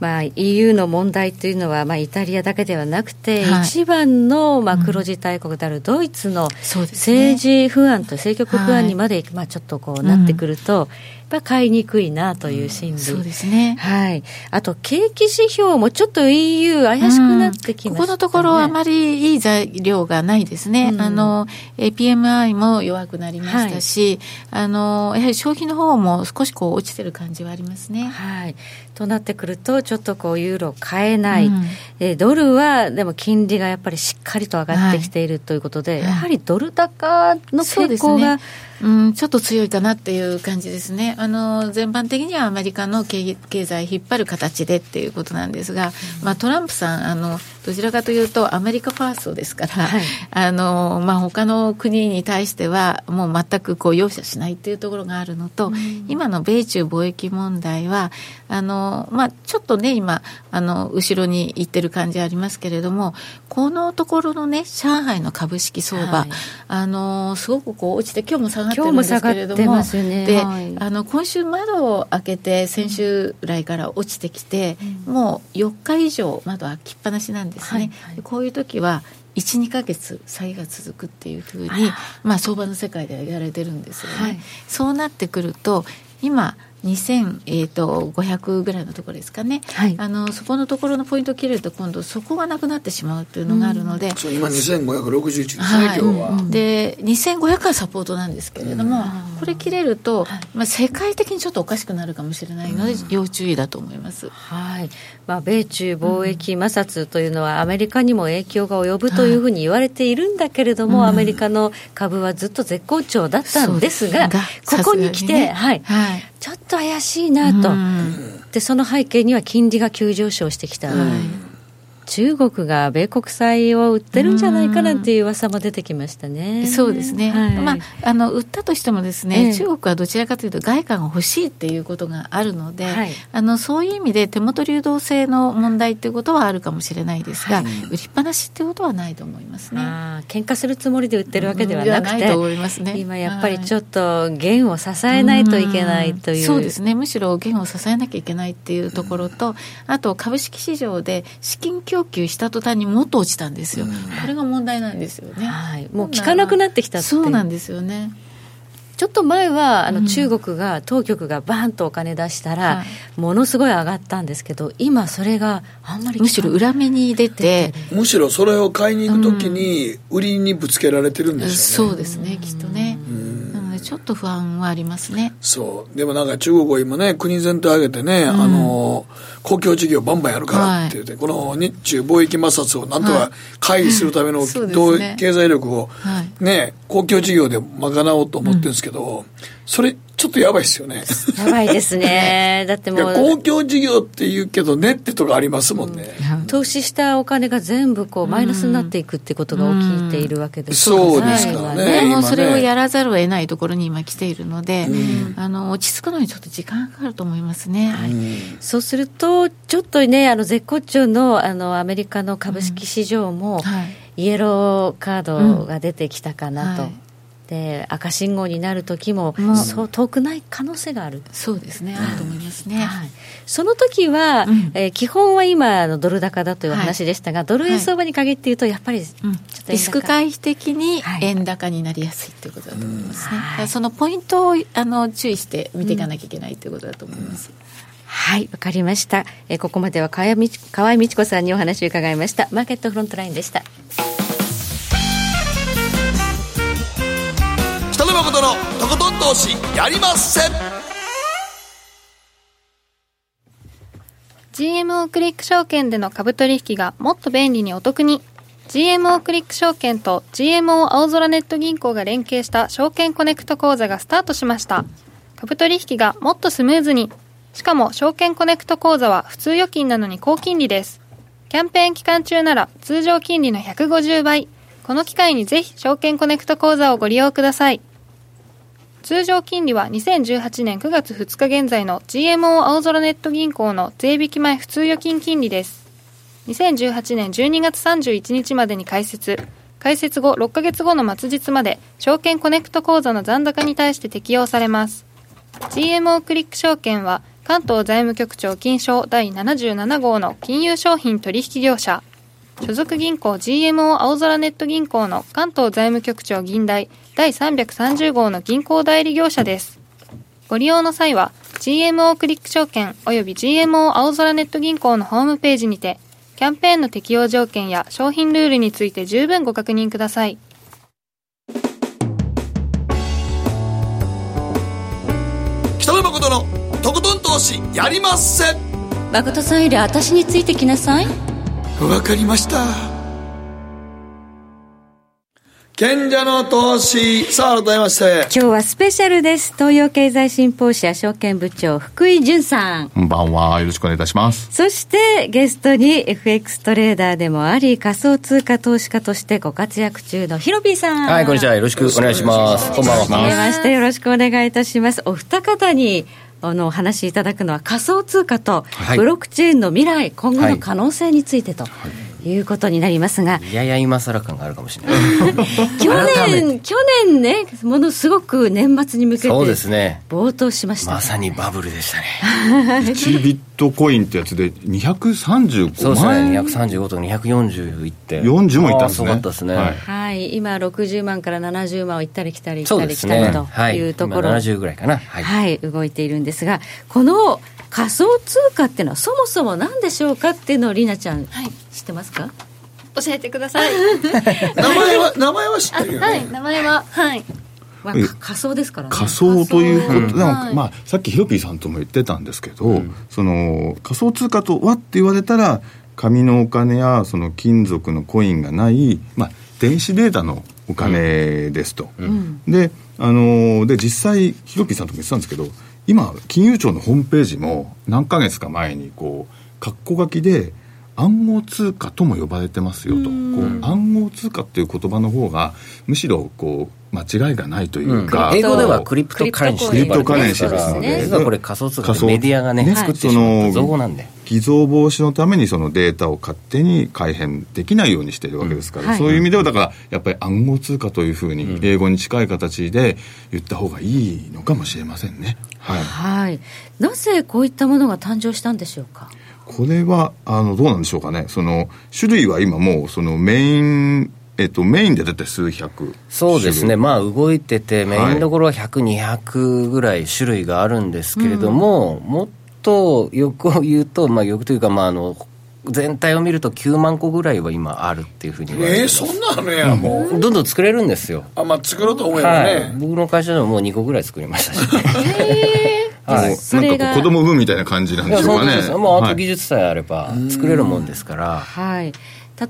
まあ、EU の問題というのは、まあ、イタリアだけではなくて、はい、一番の、まあ、黒字大国であるドイツの政治不安と政局不安にまで、まあ、ちょっとこうなってくると、うんぱ買いにくいなという心理、うん、そうですね、はい、あと景気指標もちょっと EU 怪しくなってきました、ね。うん、ここのところあまりいい材料がないですね、うん、あの PMI も弱くなりましたし、はい、あのやはり消費の方も少しこう落ちてる感じはありますね。はい。となってくると、ちょっとこうユーロ買えない、うん、えドルはでも金利がやっぱりしっかりと上がってきているということで、はい、やはりドル高の傾向が、うん、ちょっと強いかなっていう感じですね。あの、全般的にはアメリカの経済引っ張る形でっていうことなんですが、まあトランプさん、あの、どちらかというとアメリカファーストですから、はい、あの、まあ他の国に対してはもう全くこう容赦しないっていうところがあるのと、うん、今の米中貿易問題は、あの、まあちょっとね、今、あの、後ろに行ってる感じありますけれども、このところのね、上海の株式相場、はい、あの、すごくこう落ちて、今日も下がってるんですけれども、ね、で、はい、あの、今週窓を開けて、先週来から落ちてきて、うん、もう4日以上窓開きっぱなしなんですね。はいはい、こういう時は、12か月下げが続くっていうふうに、まあ、相場の世界ではやられてるんですよね。はい、そうなってくると今2500、えーと、500ぐらいのところですかね、はい、あのそこのところのポイントを切れると今度そこがなくなってしまうというのがあるので、うん、そう今2561ですね、はい、今日は。で2500はサポートなんですけれども、うん、これ切れると、まあ、世界的にちょっとおかしくなるかもしれないので、要注意だと思います。はい。まあ、米中貿易摩擦というのはアメリカにも影響が及ぶというふうに言われているんだけれども、アメリカの株はずっと絶好調だったんですが、ここに来て、ね、はい、はい、ちょっと怪しいなと、でその背景には金利が急上昇してきた。はい中国が米国債を売ってるんじゃないかなんていう噂も出てきましたね。そうですね。はい、まああの売ったとしてもですね、え中国はどちらかというと外貨が欲しいっていうことがあるので、はい、あのそういう意味で手元流動性の問題っていうことはあるかもしれないですが、はい、売りっぱなしっていうことはないと思いますね。あ喧嘩するつもりで売ってるわけではなくて、うんね、今やっぱりちょっと元を支えないといけないという。うそうですね。むしろ元を支えなきゃいけないっていうところと、あと株式市場で資金供給した途端にもっと落ちたんですよ、うん、これが問題なんですよね、はい、もう効かなくなってきたそうなんですよね。ちょっと前はあの中国が、当局がバーンとお金出したら、ものすごい上がったんですけど、今、それがあんまりむしろ裏目に出て、むしろそれを買いに行くときに、売りにぶつけられてるんですよね、そうですね、きっとね。なので、ちょっと不安はありますね。そう。でもなんか中国は今ね、国全体挙げてね、あの公共事業バンバンやるからって言って、はい、この日中貿易摩擦をなんとか回避するための、はい経済力をね、公共事業で賄おうと思ってるんですけど、うん、それちょっとやばいですよね。やばいですね。だってもう。公共事業って言うけどねってとこありますもんね。うん、投資したお金が全部こうマイナスになっていくってことが起きているわけです、そうですからね。でもそれをやらざるを得ないところに今来ているので、あの、落ち着くのにちょっと時間かかると思いますね。はい、そうすると、ちょっとね、あの、絶好調のあのアメリカの株式市場も、はい、イエローカードが出てきたかなと。はい。で赤信号になる時もそう遠くない可能性がある。そうですね。あると思いますね、はい、その時は、うん、えー、基本は今のドル高だという話でしたが、はい、ドル円相場に限って言うとやっぱりちょっと、リスク回避的に円高になりやすいということだと思いますね、はい、そのポイントをあの注意して見ていかなきゃいけないということだと思います、うんはいわかりました。えここまでは河合美智子さんにお話を伺いました。マーケットフロントラインでした。北野誠のとことん投資やりまっせ。GMO クリック証券での株取引がもっと便利にお得に。GMO クリック証券と GMO 青空ネット銀行が連携した証券コネクト口座がスタートしました。株取引がもっとスムーズにしかも証券コネクト口座は普通預金なのに高金利ですキャンペーン期間中なら通常金利の150倍この機会にぜひ証券コネクト口座をご利用ください通常金利は2018年9月2日現在の GMO 青空ネット銀行の税引き前普通預金金利です。2018年12月31日までに開設、開設後6ヶ月後の末日まで証券コネクト口座の残高に対して適用されます。GMO クリック証券は関東財務局長金商第77号の金融商品取引業者所属銀行 GMO 青空ネット銀行の関東財務局長銀代第330号の銀行代理業者です。ご利用の際は GMO クリック証券及び GMO 青空ネット銀行のホームページにてキャンペーンの適用条件や商品ルールについて十分ご確認ください。北野誠のとことん投資やりません。誠さんより私についてきなさい。わかりました。賢者の投資。さあ改めまして。今日はスペシャルです。東洋経済新報社証券部長福井潤さん。こんばんは。よろしくお願いいたします。そしてゲストに FX トレーダーでもあり仮想通貨投資家としてご活躍中のヒロピーさん。はいこんにちは。よろしくお願いします。こんばんは。はめましてよろしくお願いいたします。お二方にあのお話しいただくのは仮想通貨とブロックチェーンの未来、はい、今後の可能性についてと。い。うことになりますが、いやや今更感があるかもしれない。去年去年ねものすごく年末に向けてそうですね。冒頭しました、ね、まさにバブルでしたね。1ビットコインってやつで235万そうですね。235とか240いって。40もいったんですね。すごかったですね。はい、はい、今60万から70万を行ったり来たり来たり来たりとい。うところ、はい、70ぐらいかな、はい、はい、動いているんですがこの仮想通貨っていうのはそもそも何でしょうかっていうのをりなちゃん、はい、知ってますか？教えてください。名前は名前は知ってるよ、ね、はい。名前ははいまあ、仮想ですからね。仮想ということ、うん、でも、まあ、さっきヒロピーさんとも言ってたんですけど、うん、その仮想通貨とはって言われたら紙のお金やその金属のコインがない、まあ、電子データのお金ですと、うん、であので実際ヒロピーさんとも言ってたんですけど今金融庁のホームページも何ヶ月か前にこう括弧書きで暗号通貨とも呼ばれてますよと。こう暗号通貨っていう言葉の方がむしろこう間違いがないというか、うん、英語では cryptocurrency cryptocurrency ですので実はこれ仮想通貨メディアがねね作ってしま造語なんで偽造防止のためにそのデータを勝手に改変できないようにしているわけですから、うん。はい、そういう意味ではだからやっぱり暗号通貨というふうに英語に近い形で言った方がいいのかもしれませんね、はい、はい、なぜこういったものが誕生したんでしょうか？これはあのどうなんでしょうかね。その種類は今もうそのメインえっと、メインで出て数百そうですね、まあ、動いてて、メインどころは100、200ぐらい種類があるんですけれども、うん、もっと欲を言うと、まあ、欲というか、まあ、あの全体を見ると9万個ぐらいは今あるっていうふうに言われてえー、そんなのやもう、どんどん作れるんですよ。あまあ作ろうと思えばね、はい、僕の会社でももう2個ぐらい作りましたし、え ーはい、それが子供産むみたいな感じなんでしょうかね。もうあと技術さえあれば作れるもんですから。はい。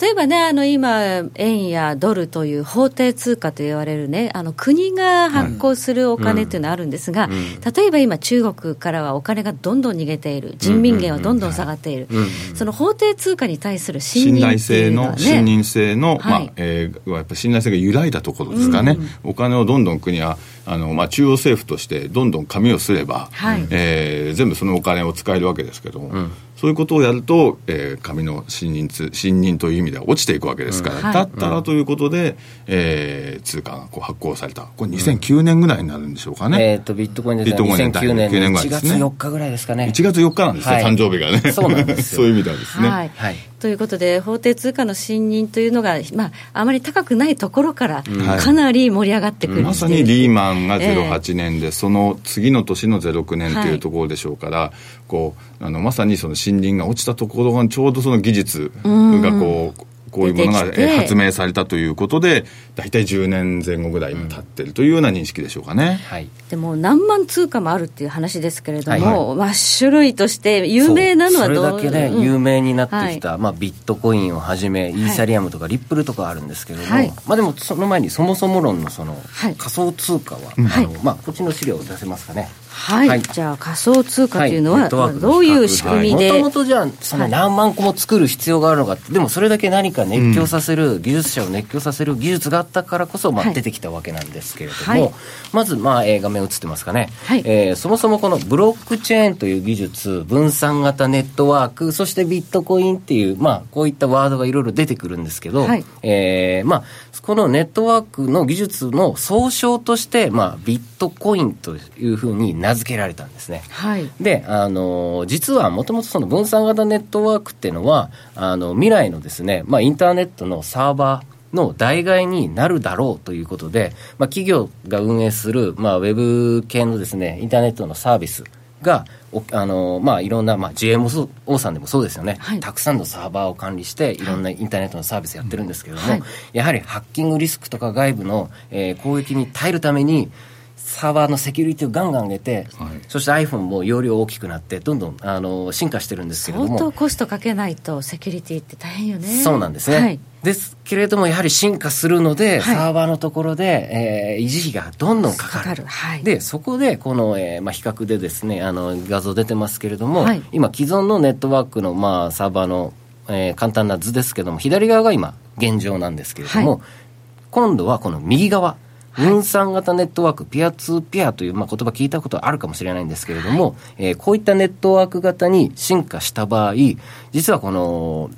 例えばね、あの今、円やドルという法定通貨と言われるね、あの国が発行するお金っていうのはあるんですが、例えば今、中国からはお金がどんどん逃げている、人民元はどんどん下がっている、その法定通貨に対する信任、ね、信頼性の、信任性の、はい、まあえー、やっぱ信頼性が揺らいだところですかね、お金をどんどん国はあの、まあ、中央政府としてどんどん紙をすれば、はい、えー、全部そのお金を使えるわけですけども、そういうことをやると、えー、紙の信任信任という意味では落ちていくわけですから、うん、だったらということで、えー、通貨がこう発行された、これ2009年ぐらいになるんでしょうかね。えっ、ー、と、ビットコインで2009年の1月4日ぐらいですかね。1月4日なんですよ、はい、誕生日がね。そうなんですそういう意味ではですね。はい。はい、ということで、法定通貨の信任というのが、まあ、あまり高くないところから、かなり盛り上がってくる、まさにリーマンが08年で、えー、その次の年の09年というところでしょうから、こうあのまさにその森林が落ちたところがちょうどその技術がこう、こういうものが発明されたということで、大体10年前後ぐらい経ってるというような認識でしょうかね、はい、でも何万通貨もあるっていう話ですけれども、はい。種類として有名なのはどう？それだけで有名になってきた、うん、まあ、ビットコインをはじめ、イーサリアムとかリップルとかあるんですけれども、はい、まあ、でもその前にそもそも論のその仮想通貨は、あのまあ、こっちの資料を出せますかね。はい、はい、じゃあ仮想通貨というのは、はい、どういう仕組みで？もともとじゃあその何万個も作る必要があるのか。でもそれだけ何か熱狂させる、うん、技術者を熱狂させる技術があったからこそ、まあ、出てきたわけなんですけれども、まず、まあえー、画面映ってますかね、はい、えー、そもそもこのブロックチェーンという技術分散型ネットワークそしてビットコインっていう、まあ、こういったワードがいろいろ出てくるんですけど、はい、えー、まあ、このネットワークの技術の総称として、まあ、ビットコインというふうに名付けられたんですね。はい、で、あの、実はもともとその分散型ネットワークっていうのは、あの、未来のですね、まあ、インターネットのサーバー、の代替になるだろうということで、まあ、企業が運営する、まあ、ウェブ系のですね、インターネットのサービスが、あのまあ、いろんな、まあ、GMO さんでもそうですよね、はい、たくさんのサーバーを管理して、いろんなインターネットのサービスやってるんですけれども、はい、やはりハッキングリスクとか外部の、えー、攻撃に耐えるために、サーバーのセキュリティをガンガン上げて、はい、そして iPhone も容量大きくなって、どんどんあの進化してるんですけれども、相当コストかけないと、セキュリティって大変よね。そうなんですね、はい、ですけれども、やはり進化するので、はい、サーバーのところで、えー、維持費がどんどんかかる、でそこで、この、えーまあ、比較でですねあの画像出てますけれども、今、既存のネットワークの、まあ、サーバーの、えー、簡単な図ですけれども、左側が今、現状なんですけれども、今度はこの右側。分散型ネットワーク、ピアツーピアという、まあ、言葉聞いたことあるかもしれないんですけれども、はい、えー、こういったネットワーク型に進化した場合、実はこの、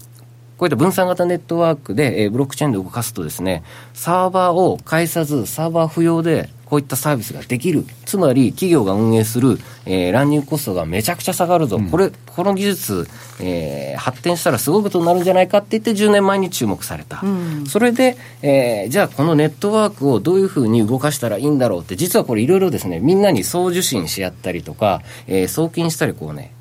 こういった分散型ネットワークで、えー、ブロックチェーンで動かすとですね、サーバーを介さず、サーバー不要で、こういったサービスができる。つまり、企業が運営する、えー、乱入コストがめちゃくちゃ下がるぞ。うん、これ、この技術、えー、発展したらすごいことになるんじゃないかって言って10年前に注目された。うん、それで、えー、じゃあこのネットワークをどういうふうに動かしたらいいんだろうって、実はこれいろいろですね、みんなに送受信し合ったりとか、えー、送金したりこうね、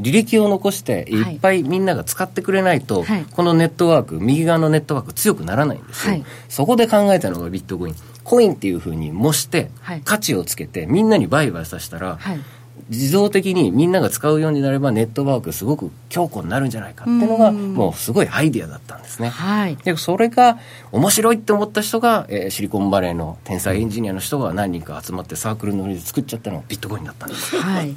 履歴を残していっぱい。みんなが使ってくれないと、はい、このネットワーク右側のネットワーク強くならないんですよ、はい、そこで考えたのがビットコインコインっていうふうに模して、価値をつけて、みんなに売買させたら、はい、自動的にみんなが使うようになればネットワークすごく強固になるんじゃないかっていうのがもうすごいアイディアだったんですね。はい、でそれが面白いって思った人が、えー、シリコンバレーの天才エンジニアの人が何人か集まってサークルのりで作っちゃったのがビットコインだったんです。はい、っ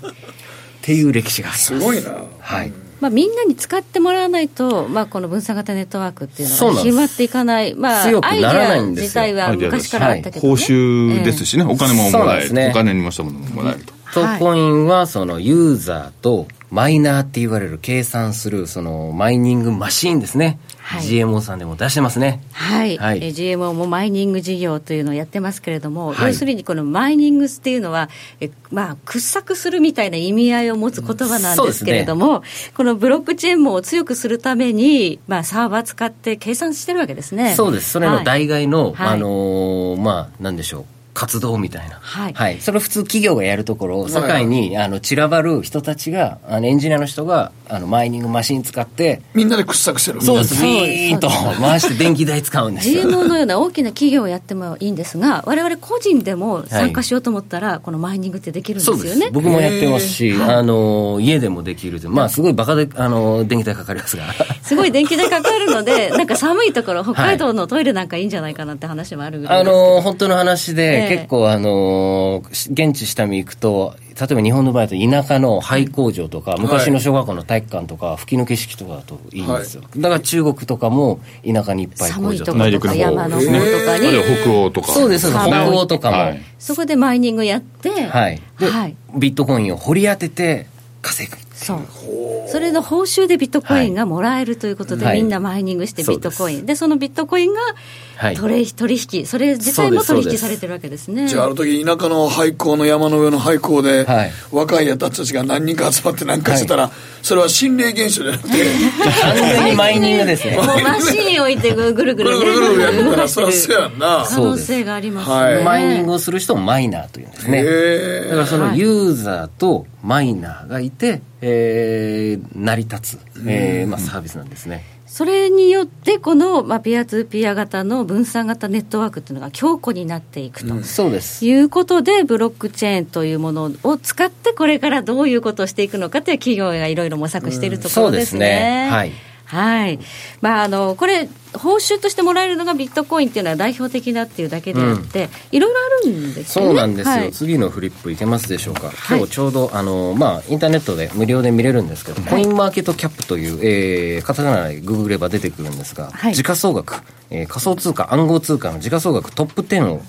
ていう歴史があります。すごいな。はい。まあ、みんなに使ってもらわないと、まあ、この分散型ネットワークっていうのは広まっていかない、まあ、強くならないんです自体は昔からあったけど、ね、報酬ですしね、お金ももらえる、ね、お金にもしたものももらえると。トコインはそのユーザーとマイナーって言われる計算するそのマイニングマシーンですね、はい、GMO さんでも出してますね。はい、はい、え GMO もマイニング事業というのをやってますけれども、はい、要するにこのマイニングっていうのはえまあ掘削するみたいな意味合いを持つ言葉なんですけれども、ね、このブロックチェーンも強くするために、まあ、サーバー使って計算してるわけですね。そうです。それの代替の、あのー、まあなんでしょう活動みたいな、はい、はい、それ普通企業がやるところを世界にあの散らばる人たちがあのエンジニアの人があのマイニングマシン使ってみんなで掘削してる。そうで。す。ビーンと回して電気代使うんですよ。GMO のような大きな企業をやってもいいんですが我々個人でも参加しようと思ったら、はい、このマイニングってできるんですよね。僕もやってますし、あの家でもできるまあすごいバカであの電気代かかりますがすごい電気代かかるのでなんか寒いところ北海道のトイレなんかいいんじゃないかなって話もあるぐらいあの本当の話で、えー、結構あの現地下見行くと、例えば日本の場合だと田舎の廃工場とか、昔の小学校の体育館とか、吹きの景色とかだといいんですよ。はい、だから中国とかも田舎にいっぱい工場とか。内陸の山の方とかに。北欧とか。そうです、北欧とかも、はい、そこでマイニングやって、はい。で、はい、ビットコインを掘り当てて稼ぐ。そう。それの報酬でビットコインがもらえるということで、はい、みんなマイニングしてビットコイン、でそのビットコインが取引、取引それ自体も取引されてるわけですね。じゃあある時田舎の廃校の山の上の廃校で、はい、若いやたちが何人か集まって何かしてたら、それは心霊現象じゃなくて。完全にマイニングですね。マシン置いてぐるぐるぐるぐるぐるやってたらそりゃそうやんな可能性がありますね、はい、マイニングをする人をマイナーというんですねだからそのユーザーとマイナーがいて、えー、成り立つ、えーまあ、サービスなんですね。それによって、この、まあ、ピアツーピア型の分散型ネットワークっていうのが強固になっていくと、うん、そうです。いうことで、ブロックチェーンというものを使って、これからどういうことをしていくのかという企業がいろいろ模索しているところですね。うん、そうですね。はいはい。まあ、あの、これ、報酬としてもらえるのがビットコインっていうのは代表的だっていうだけであって、いろいろあるんですよね。そうなんですよ、はい、次のフリップいけますでしょうか？今日ちょうど、あの、まあ、インターネットで無料で見れるんですけど、はい、コインマーケットキャップという、えー、カタカナでググれば出てくるんですが、はい、時価総額、えー、仮想通貨、暗号通貨の時価総額トップ10を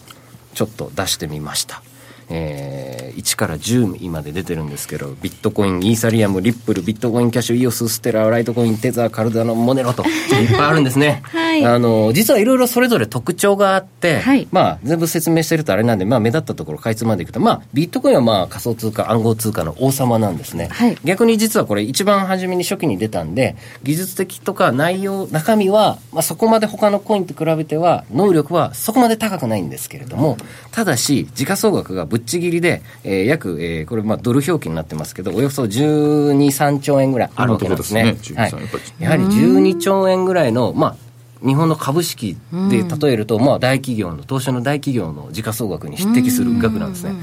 ちょっと出してみました。えー、1から10まで出てるんですけど、ビットコイン、イーサリアム、リップル、ビットコインキャッシュ、イオス、ステラ、ライトコイン、テザー、カルダノ、モネロと、いっぱいあるんですね。はい、あの、実はいろいろそれぞれ特徴があって、はい、まあ、全部説明してるとあれなんで、まあ、目立ったところ、かいつまでいくと、まあ、ビットコインはまあ、仮想通貨、暗号通貨の王様なんですね。はい、逆に実はこれ、一番初めに初期に出たんで、技術的とか内容、中身は、まあ、そこまで他のコインと比べては、能力はそこまで高くないんですけれども、ただし、時価総額がぶっちぎりで、えー、約、えー、これ、まあ、ドル表記になってますけど、およそ12、3兆円ぐらいあるわけなんですね。すねはい、やはり12兆円ぐらいの、まあ、日本の株式で例えると、まあ、大企業の、東証の大企業の時価総額に匹敵する額なんですね。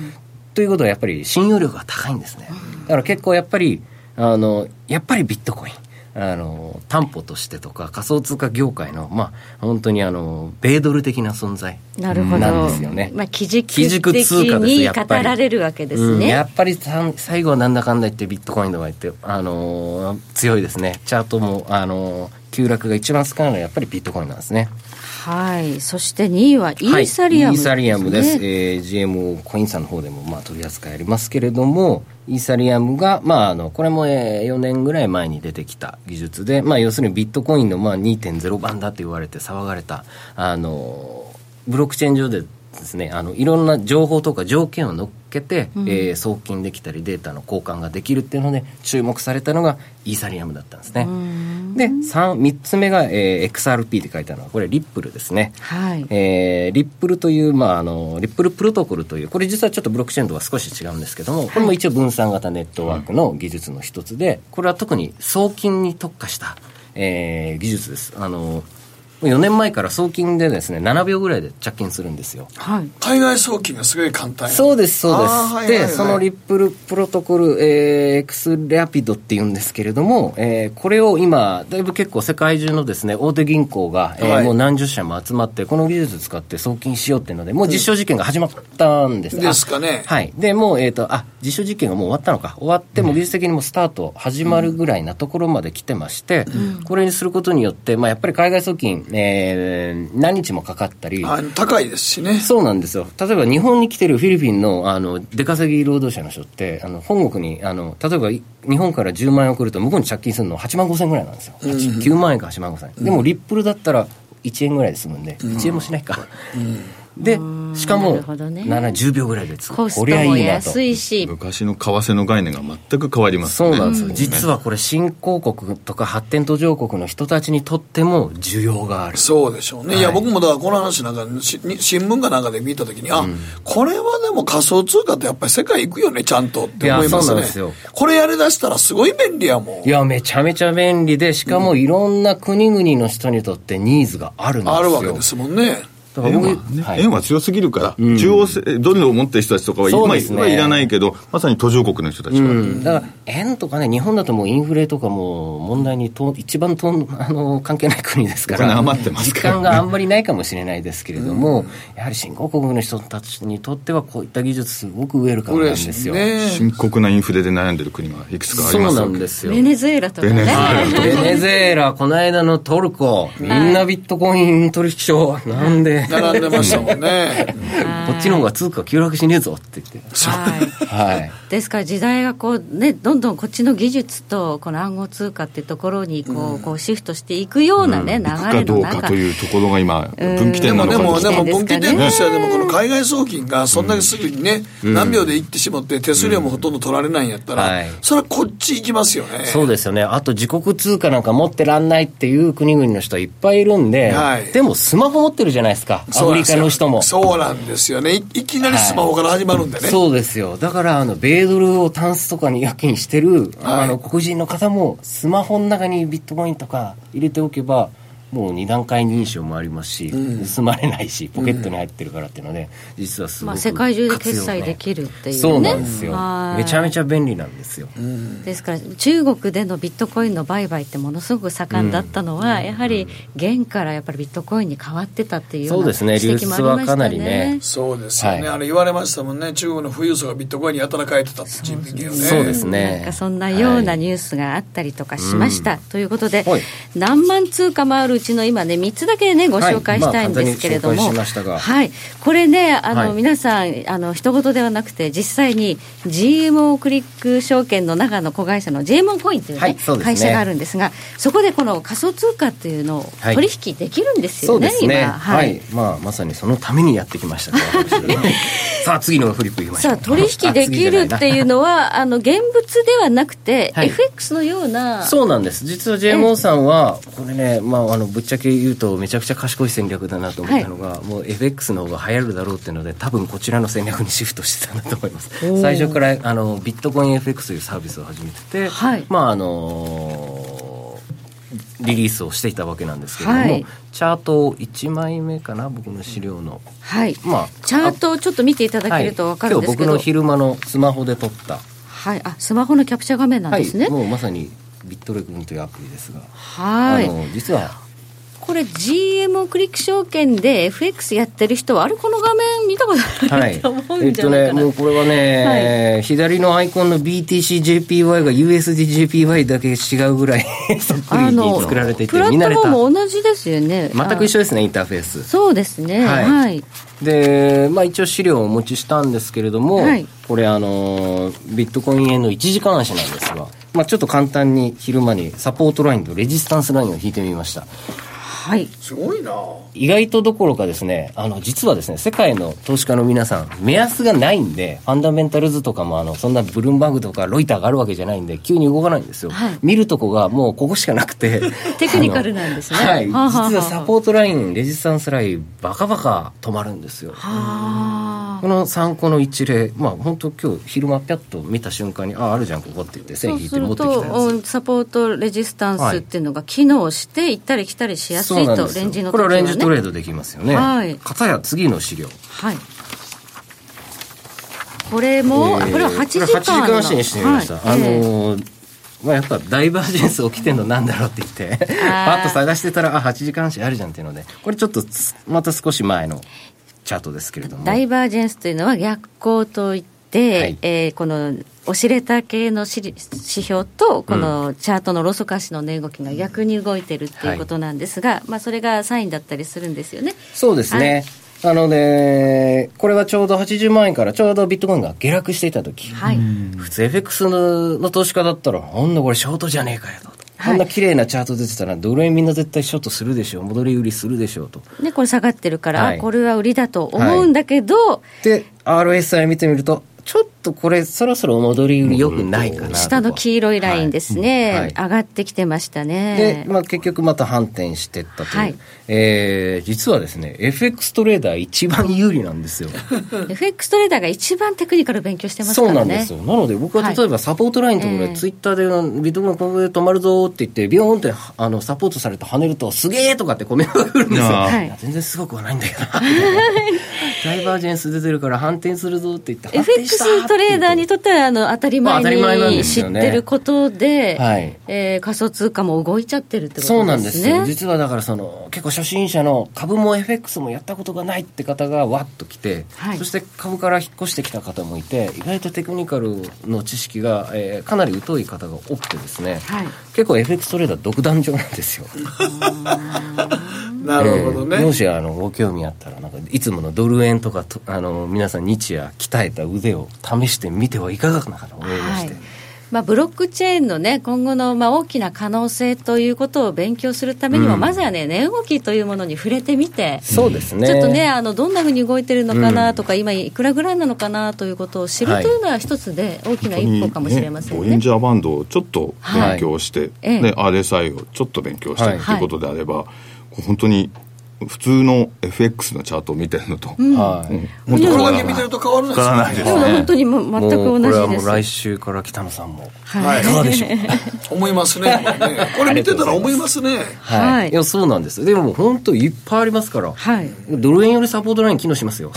ということは、やっぱり信用力が高いんですね。だから結構やっぱり、あの、やっぱりビットコイン。あの担保としてとか仮想通貨業界の、まあ、本当にあの米ドル的な存在なんですよね。まあ、基軸的に語られるわけですね。やっぱり最後はなんだかんだ言ってビットコインとか言って、あの強いですね。チャートも、あの急落が一番少ないのはやっぱりビットコインなんですね。はい、そして2位はイーサリアム、ねはい、イーサリアムです、えー、GMO コインさんの方でもまあ取り扱いありますけれども、イーサリアムが、まあ、あのこれも、えー、4年ぐらい前に出てきた技術で、まあ、要するにビットコインのまあ2.0番だって言われて騒がれた、あのブロックチェーン上でですねあのいろんな情報とか条件を乗っけて、うん、えー、送金できたりデータの交換ができるっていうので注目されたのがイーサリアムだったんですね。で 3, 3つ目が、えー、XRP って書いてあるのはこれリップルですね。はいえー、リップルという、まあ、あのリップルプロトコルというこれ実はちょっとブロックチェーンとは少し違うんですけども、これも一応分散型ネットワークの技術の一つでこれは特に送金に特化した、えー、技術です。あの4年前から送金でですね7秒ぐらいで着金するんですよ、はい、海外送金がすごい簡単そうですそうです、はいはいはい、でそのリップルプロトコル、えー、エクスラピドっていうんですけれども、えー、これを今だいぶ結構世界中のですね大手銀行が、えー、はい、もう何十社も集まってこの技術使って送金しようっていうのでもう実証実験が始まったんです、うん、ですかね。はい。でもうえっ、ー、とあ実証実験がもう終わったのか。終わっても技術的にもスタート始まるぐらいなところまで来てまして、うん、これにすることによって、まあ、やっぱり海外送金、えー何日もかかったり。高いですしね。そうなんですよ。例えば日本に来てるフィリピンのあの出稼ぎ労働者の人ってあの本国にあの例えば日本から10万円送ると向こうに借金するの8万5千円ぐらいなんですよ、うん、9万円か8万5千。円、うん、でもリップルだったら1円ぐらいで済むんで、うん、1円もしないか、うんでしかも、ね、10秒ぐらいでつコストも安いし。昔の為替の概念が全く変わります、ね、そうなんですよ、実はこれ新興国とか発展途上国の人たちにとっても需要がある。そうでしょうね、はい、いや僕もだからこの話なんか新聞かなんかで見た時にあ、うん、これはでも仮想通貨ってやっぱり世界行くよねちゃんとって思いますね。これやりだしたらすごい便利やもん。いやめちゃめちゃ便利でしかもいろんな国々の人にとってニーズがあるんですよ、あるわけですもんね円は、ねはい、円は強すぎるから、うん、中央ドルを持ってる人たちとかは、ね、今はいらないけど、まさに途上国の人たちは、うん、だから円とかね、日本だともうインフレとかも問題にと一番とあの関係ない国ですから、余ってますから、ね、時間があんまりないかもしれないですけれども、うん、やはり新興国の人たちにとっては、こういった技術、すごくウェルカムなんですよ、ね、深刻なインフレで悩んでる国はいくつかありますそうなんですよ。ベネズエラとかね、ベネズエラ、この間のトルコ、みんなビットコイン取引所、なんでで並んでましたもんね。こっちの方が通貨急落しねえぞって言って。はい、はい、ですから時代がこうねどんどんこっちの技術とこの暗号通貨っていうところにこううん、こうシフトしていくようなね、うん、流れの中。というところが今分岐点なのかでもでも分岐点としてはでもこの海外送金がそんだけすぐにね、うん、何秒で行ってしまって手数料もほとんど取られないんやったら、はい、それはこっち行きますよね。そうですよね。あと自国通貨なんか持ってらんないっていう国々の人いっぱいいるんで、はい、でもスマホ持ってるじゃないですかアフリカの人も。そうなんですよね。いきなりスマホから始まるんでね、はい、そうですよ。だからあの米ドルをタンスとかにやけにしてる、あの黒人の方もスマホの中にビットコインとか入れておけばもう二段階認証もありますし、うん、盗まれないしポケットに入ってるからっていうので、実はすごく、まあ、世界中で決済できるっていう、ね、そうなんですよ。めちゃめちゃ便利なんですよ、うん、ですから中国でのビットコインの売買ってものすごく盛んだったのは、うん、やはり元からやっぱりビットコインに変わってたっていうそうですね流出はかなりね。そうですよね、はい、あれ言われましたもんね。中国の富裕層がビットコインにやたら変えてたって人民ね。そうですね。なんかそんなようなニュースがあったりとかしました、はい、ということで、何万通貨もあるうちの今ね3つつだけね、ご紹介したいんですけれども、はい、まはい、これね、あの、はい、皆さん、あの一言ではなくて、実際に GMO クリック証券の中の子会社の GMO コインというね、はい、ね。会社があるんですが、そこでこの仮想通貨っていうのを取引できるんですよね、今。はい、まあ、まさにそのためにやってきました さあ、次のフリップいきましょう。さあ、取引できるっていうのは、あの現物ではなくて、FX のような。そうなんです。実は GMO さんは、これね、まあ、あのぶっちゃけ言うと、めちゃくちゃ賢い戦略だなと思ったのが、はい、もう FX の方が流行るだろうっていうので多分こちらの戦略にシフトしてたんだと思います。最初からあのビットコイン FX というサービスを始めてて、はい、まああのー、リリースをしていたわけなんですけれども、はい、チャート1枚目かな僕の資料の。はい。まあチャートをちょっと見ていただけると分かるんですけど、今日僕の昼間のスマホで撮った。はい。あスマホのキャプチャー画面なんですね、もうまさにビットレ君というアプリですが、はい、あの実はこれ GMO クリック証券で FX やってる人はあれこの画面見たことないと思うんじゃないかな、はい、えっとねもうこれはね、はい、左のアイコンの BTCJPY が USDJPY だけ違うぐらい そっくりに作られていてプラットフォームも同じですよね。全く一緒ですねインターフェース。そうですね。はい、はい、で、まあ、一応資料をお持ちしたんですけれども、はい、これあのビットコイン円の1時間足なんですがまあ、ちょっと簡単に昼間にサポートラインとレジスタンスラインを引いてみましたはい、すごいな。意外とどころかですねあの実はですね世界の投資家の皆さん目安がないんでファンダメンタルズとかもあのそんなブルームバーグとかロイターがあるわけじゃないんで急に動かないんですよ、はい、見るとこがもうここしかなくて。テクニカルなんですね。はい。実はサポートラインレジスタンスラインバカバカ止まるんですよ。この参考の一例まあ本当今日昼間ピャッと見た瞬間にあああるじゃんここって言って線引いて持ってきたやつ。サポートレジスタンスっていうのが機能して行ったり来たりしやすいとレンジのこれはレンジトレードできますよね。はい。かたや次の資料。はい。これも、えー、これは8時間。8時間足にしてみました。はい、あのーまあ、やっぱダイバージェンス起きてんのなんだろうって言ってパッと探してたらあ8時間足あるじゃんっていうのでこれちょっとまた少し前のチャートですけれどもダイバージェンスというのは逆行といって、はい、えー、このオシレタ系の指標と、このチャートのロソカシの値動きが逆に動いてるっていうことなんですが、はい、まあ、それがサインだったりするんですよね。そうですね。なので、これはちょうど80万円からちょうどビットコインが下落していた時、はい、普通 FX の投資家だったら、ほんのこれショートじゃねえかよと。こんな綺麗なチャート出てたら、ドル円みんな絶対ショートするでしょう、戻り売りするでしょうと。で、これ下がってるから、はい、これは売りだと思うんだけど、はい、で、RSI 見てみると、ちょっとこれ、そろそろ戻りよくないかな下の黄色いラインですね、はいはい、上がってきてましたね。で、まあ、結局また反転していったという、はい、えー、実はですね、FX トレーダー一番有利なんですよ。FX トレーダーが一番テクニカル勉強してますからね。そうなんですよ。なので僕は例えばサポートラインのところで、ツイッターでビットコインここで止まるぞって言って、ビヨーンってあのサポートされて跳ねると、すげえとかってコメントが来るんですよ。全然すごくはないんだよな。ダイバージェンス出てるから反転するぞって言って、FX トレーダーにとってはあの当たり前に知ってることで、まあ、ねはい。えー、仮想通貨も動いちゃってるってことですね。そうなんですよ。実はだからその結構初心者の株も FX もやったことがないって方がわっと来て、はい、そして株から引っ越してきた方もいて、意外とテクニカルの知識が、えー、かなり疎い方が多くてですね、はい、結構 FX トレーダー独壇場なんですよ。なるほどね、えー、もしあのご興味あったらなんかいつものドル円とかとあの皆さん日夜鍛えた腕を試してみてはいかがかなと思いまして、はいまあ、ブロックチェーンの、ね、今後のまあ大きな可能性ということを勉強するためにも、うん、まずは、ね、値動きというものに触れてみて、そうですね。ちょっとね、あのどんなふうに動いてるのかなとか、うん、今、いくらぐらいなのかなということを知るというのは、一つで大きな一歩かもしれませんね。ねンジャーバンドをちょっと勉強して、はい、ね、RSI をちょっと勉強して、はい、ということであれば、本当に普通の FX のチャートを見てるのと、うん、はい、うん、これだけ見てると変わらないですね。ですね。本当にもう全く同じです。これはもう来週から北野さんも、はい、いかがでしょう。思いますね。これ見てたら思いますね。はい。いやそうなんです。でも本当いっぱいありますから。はい。ドル円よりサポートライン機能しますよ。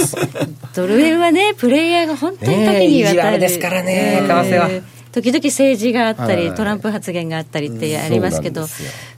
ドル円はねプレイヤーが本当に多岐にわたる、ですからね。為替は。時々政治があったり、トランプ発言があったりってありますけど、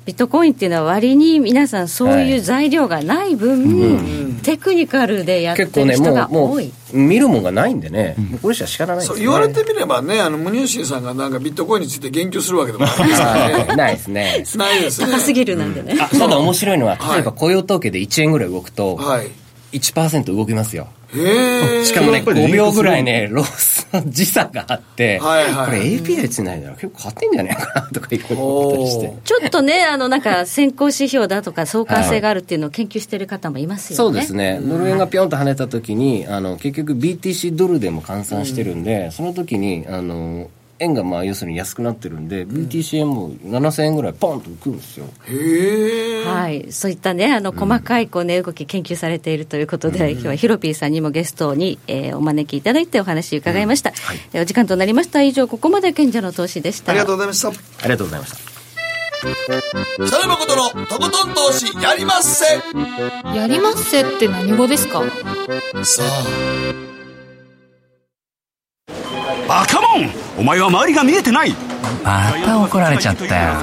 ビットコインっていうのは割に皆さんそういう材料がない分、テクニカルでやってる人が多い。見るもんがないんでね、これしか仕方ない言われてみればね、あの、ムニューシーさんがなんかビットコインについて言及するわけでもないですね。ないですね。ないですね。高すぎるなんでね。ただ面白いのは、例えば雇用統計で1円ぐらい動くと、はい、1%動きますよ。しかもね、5秒ぐらいね、ロス時差があって、はいはい、これ API つないだら結構変わってんじゃないかなとかいろいろ思ったりして。ちょっとね、あの、なんか先行指標だとか相関性があるっていうのを研究してる方もいますよね。そうですね。ドル円がぴょんと跳ねた時に、あの、結局 BTC ドルでも換算してるんで、うん、その時に、あの、円がまあ要するに安くなってるんで、うん、BTC 円も7000円ぐらいポンと浮くんですよ。へえ、はい、そういったねあの細かいこう値、ね、動き研究されているということで、うん、今日はヒロピーさんにもゲストに、えー、お招きいただいてお話伺いました、うんはい、お時間となりました。以上ここまで賢者の投資でした。ありがとうございました。ありがとうございました。北野誠のとことん投資やりまっせ。やりまっせって何語ですか？さあバカモン。お前は周りが見えてない。また怒られちゃったよ。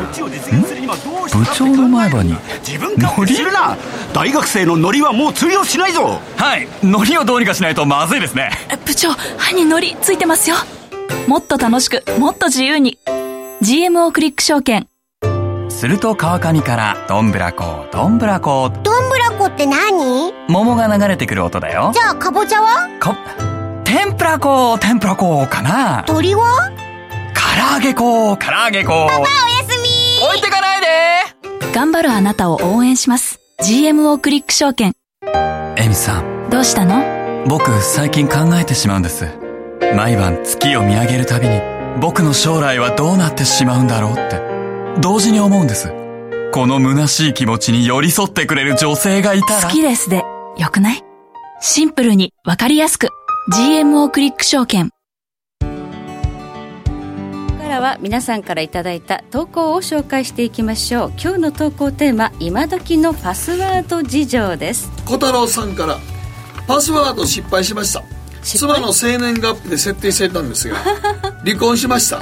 部長の前歯に。自分勝手するな。大学生のノリはもう通用しないぞ。はい。ノリをどうにかしないとまずいですね。部長歯にノリついてますよ。もっと楽しくもっと自由に。GMO クリック証券。すると川上からどんぶらこどんぶらこ。どんぶらこって何？桃が流れてくる音だよ。じゃあかぼちゃは？か天ぷら粉、天ぷら粉かな鳥は唐揚げ粉、唐揚げ粉。パパおやすみ置いてかないで頑張るあなたを応援します。GMO クリック証券。エミさん。どうしたの？僕、最近考えてしまうんです。毎晩月を見上げるたびに、僕の将来はどうなってしまうんだろうって、同時に思うんです。この虚しい気持ちに寄り添ってくれる女性がいたら。好きですで、よくない？シンプルにわかりやすく。GMO クリック証券。からは皆さんからいただいた投稿を紹介していきましょう。今日の投稿テーマ今時のパスワード事情です。小太郎さんからパスワード失敗しました妻の生年月日で設定してたんですが 離婚しました。あ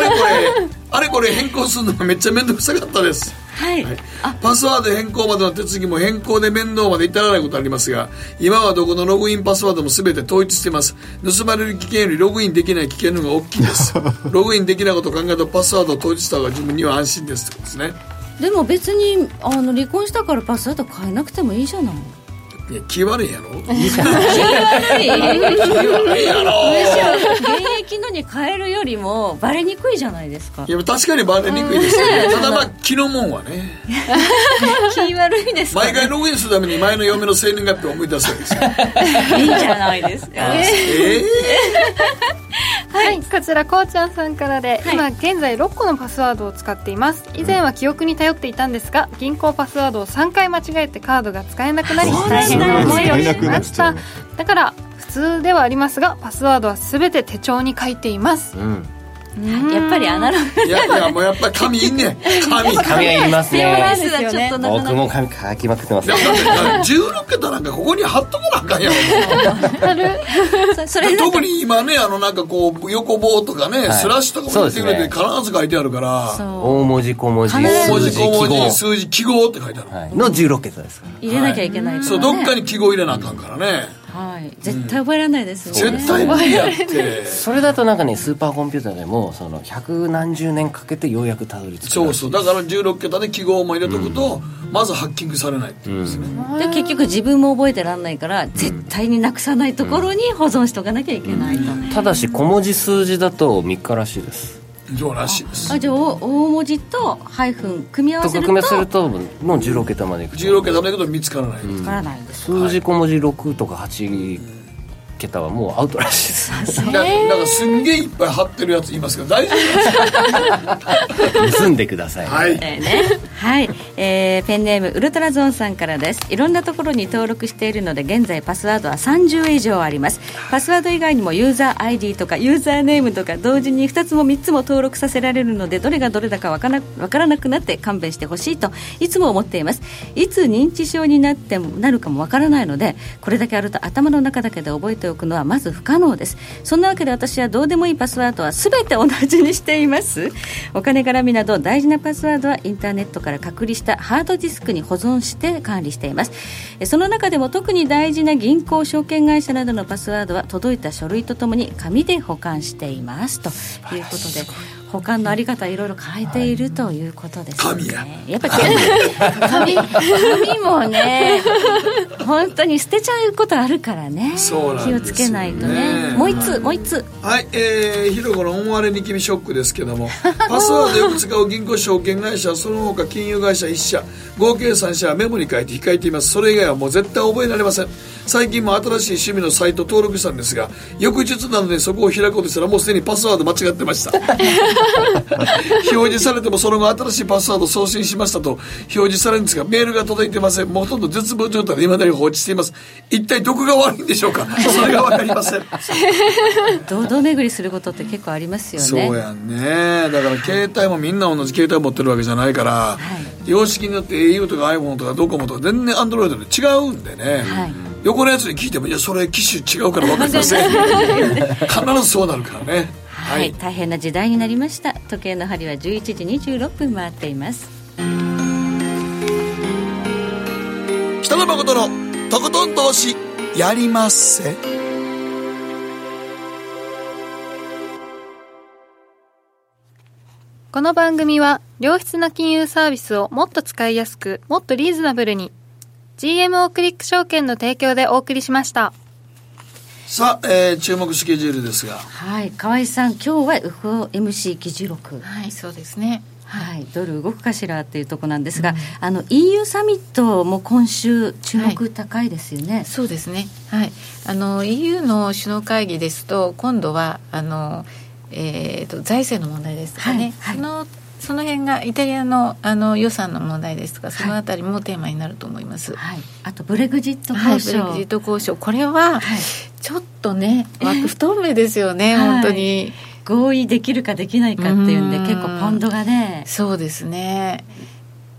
れこれあれこれ変更するのがめっちゃ面倒くさかったです。はい、はい、パスワード変更までの手続きも変更で面倒まで至らないことありますが今はどこのログインパスワードも全て統一しています。盗まれる危険よりログインできない危険の方が大きいです。ログインできないことを考えるとパスワードを統一した方が自分には安心です。ってことですね。でも別にあの離婚したからパスワード変えなくてもいいじゃないいや気悪いやろ？気悪い。気悪いやろ現役のに変えるよりもバレにくいじゃないですか。いや確かにバレにくいですよ、ね、ただまあ気のもんはね。気悪いですか、ね、毎回ログインするために前の嫁の生年月日を思い出すわけですよ。いいじゃないですか。ええー、はい、こちらこうちゃんさんからで、はい、今現在6個のパスワードを使っています。以前は記憶に頼っていたんですが銀行パスワードを3回間違えてカードが使えなくなり大変な思いをしました。だから普通ではありますがパスワードは全て手帳に書いています、うんやっぱりアナログいやいやもうやっぱり紙いいね紙紙がいりますね。ね僕も紙書きまくってます16桁なんかここに貼っとかなあかんやろ。それ特に今ねあのなんかこう横棒とかね、はい、スラッシュとかも言ってくれて必ず書いてあるから。大文字小文字。大文字小文字数字記号。って書いてある、はい、の16桁です入れなきゃいけない、ね、そうどっかに記号入れなあかんからねはい、絶対覚えられないですね、絶対無理やって。それだとなんかねスーパーコンピューターでもその百何十年かけてようやくたどり着く。そうそう。だから16桁で記号も入れとくと、うん、まずハッキングされないっていうですね、うん、で結局自分も覚えてらんないから絶対になくさないところに保存しておかなきゃいけないと、ただし小文字数字だと3日らしいですそうらしいです。あじゃあ大文字とハイフン組み合わせると組み合わせるともう16桁までいく16桁までいくと見つからない、見つからないです。数字小文字6とか8桁はもうアウトらしいです。だなんかすんげえいっぱい貼ってるやついますけど大丈夫ですか？盗んでくださいはい、えー、ね、はい、えー、ペンネームウルトラゾーンさんからです。いろんなところに登録しているので現在パスワードは30以上あります。パスワード以外にもユーザー ID とかユーザーネームとか同時に2つも3つも登録させられるのでどれがどれだかわからわからなくなって勘弁してほしいといつも思っています。いつ認知症になってもなるかもわからないのでこれだけあると頭の中だけで覚えてておくのはまず不可能です。そんなわけで私はどうでもいいパスワードは全て同じにしています。お金絡みなど大事なパスワードはインターネットから隔離したハードディスクに保存して管理しています。その中でも特に大事な銀行証券会社などのパスワードは届いた書類とともに紙で保管しています。ということで保管のあり方いろいろ変えているということですね、紙や。やっぱり紙紙もね。本当に捨てちゃうことあるからね。気をつけないとね。もう一つもう一つ。はいえー、ひろこの思われに君ショックですけども。パスワードよく使う銀行証券会社その他金融会社1社合計3社はメモに書いて控えています。それ以外はもう絶対覚えられません。最近も新しい趣味のサイト登録したんですが翌日なのでそこを開こうとしたらもうすでにパスワード間違ってました 表示されてもその後新しいパスワード送信しましたと表示されるんですがメールが届いてません。もうほとんど絶望状態で未だに放置しています。一体どこが悪いんでしょうか？それが分かりません。堂々巡りすることって結構ありますよね。そうやんね。だから携帯もみんな同じ携帯持ってるわけじゃないから、はい、様式によって au とか iPhone とかドコモとか全然 Android で違うんでね、はい。横のやつに聞いてもいやそれ機種違うから分かりません。必ずそうなるからねはい、大変な時代になりました。時計の針は11時26分回っています。北野誠のとことん投資やりまっせ。この番組は良質な金融サービスをもっと使いやすくもっとリーズナブルに。GMO クリック証券の提供でお送りしました。さあ、えー、注目スケジュールですが。はい、河合さん、今日は FOMC 議事録。はい、そうですね。はい、ドル動くかしらっていうところなんですが、うん、あの EU サミットも今週注目高いですよね。はい、そうですね。はい、あの EU の首脳会議ですと今度はあのえーと、と財政の問題ですとかね、はい、そのその辺がイタリアのあの予算の問題ですとかそのあたりもテーマになると思います、はい、あとブレグジット交渉、はい、ブレグジット交渉。これは、ちょっとね枠不透明ですよね、本当に。合意できるかできないかっていうんで結構ポンドがね。そうですね。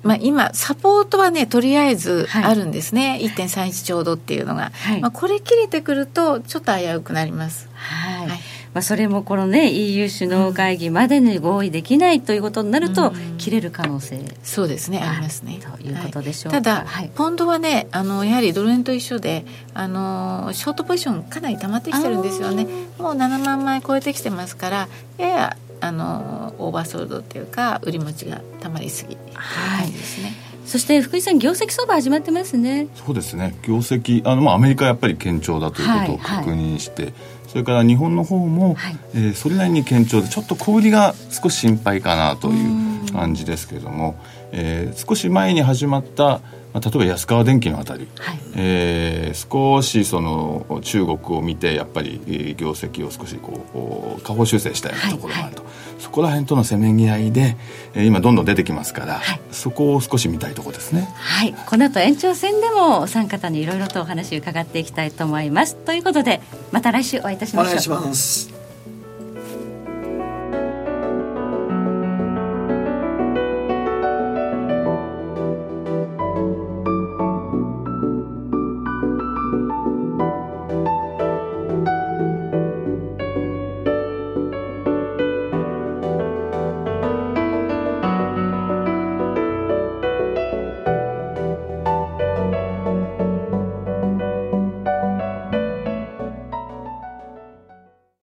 まあ、今サポートはねとりあえずあるんですね、はい、1.31ちょうどっていうのが、はい、まあ、これ切れてくるとちょっと危うくなります。はい、はいまあ、それもこのね EU 首脳会議までに合意できないということになると、切れる可能性。そうですねありますねということでしょうか、ただ、はい、ポンドはねあのやはりドル円と一緒であのショートポジションかなり溜まってきてるんですよね。もう7万枚超えてきてますからややあのオーバーソールドっていうか売り持ちがたまりすぎはいですねそして福井さん業績相場始まってますねそうですね。業績あの、まあ、アメリカやっぱり堅調だということを確認して、はいはいそれから日本の方も、はい、えー、それなりに堅調でちょっと小売りが少し心配かなという感じですけれども、えー、少し前に始まったまあ、例えば安川電機のあたり、はい、えー、少しその中国を見てやっぱり業績を少しこう下方修正したようなところがあると、はいはい、そこら辺とのせめぎ合いで、えー、今どんどん出てきますから、はい、そこを少し見たいところですね。はい。この後延長戦でもお三方にいろいろとお話伺っていきたいと思います。ということでまた来週お会いいたしましょう。お願いします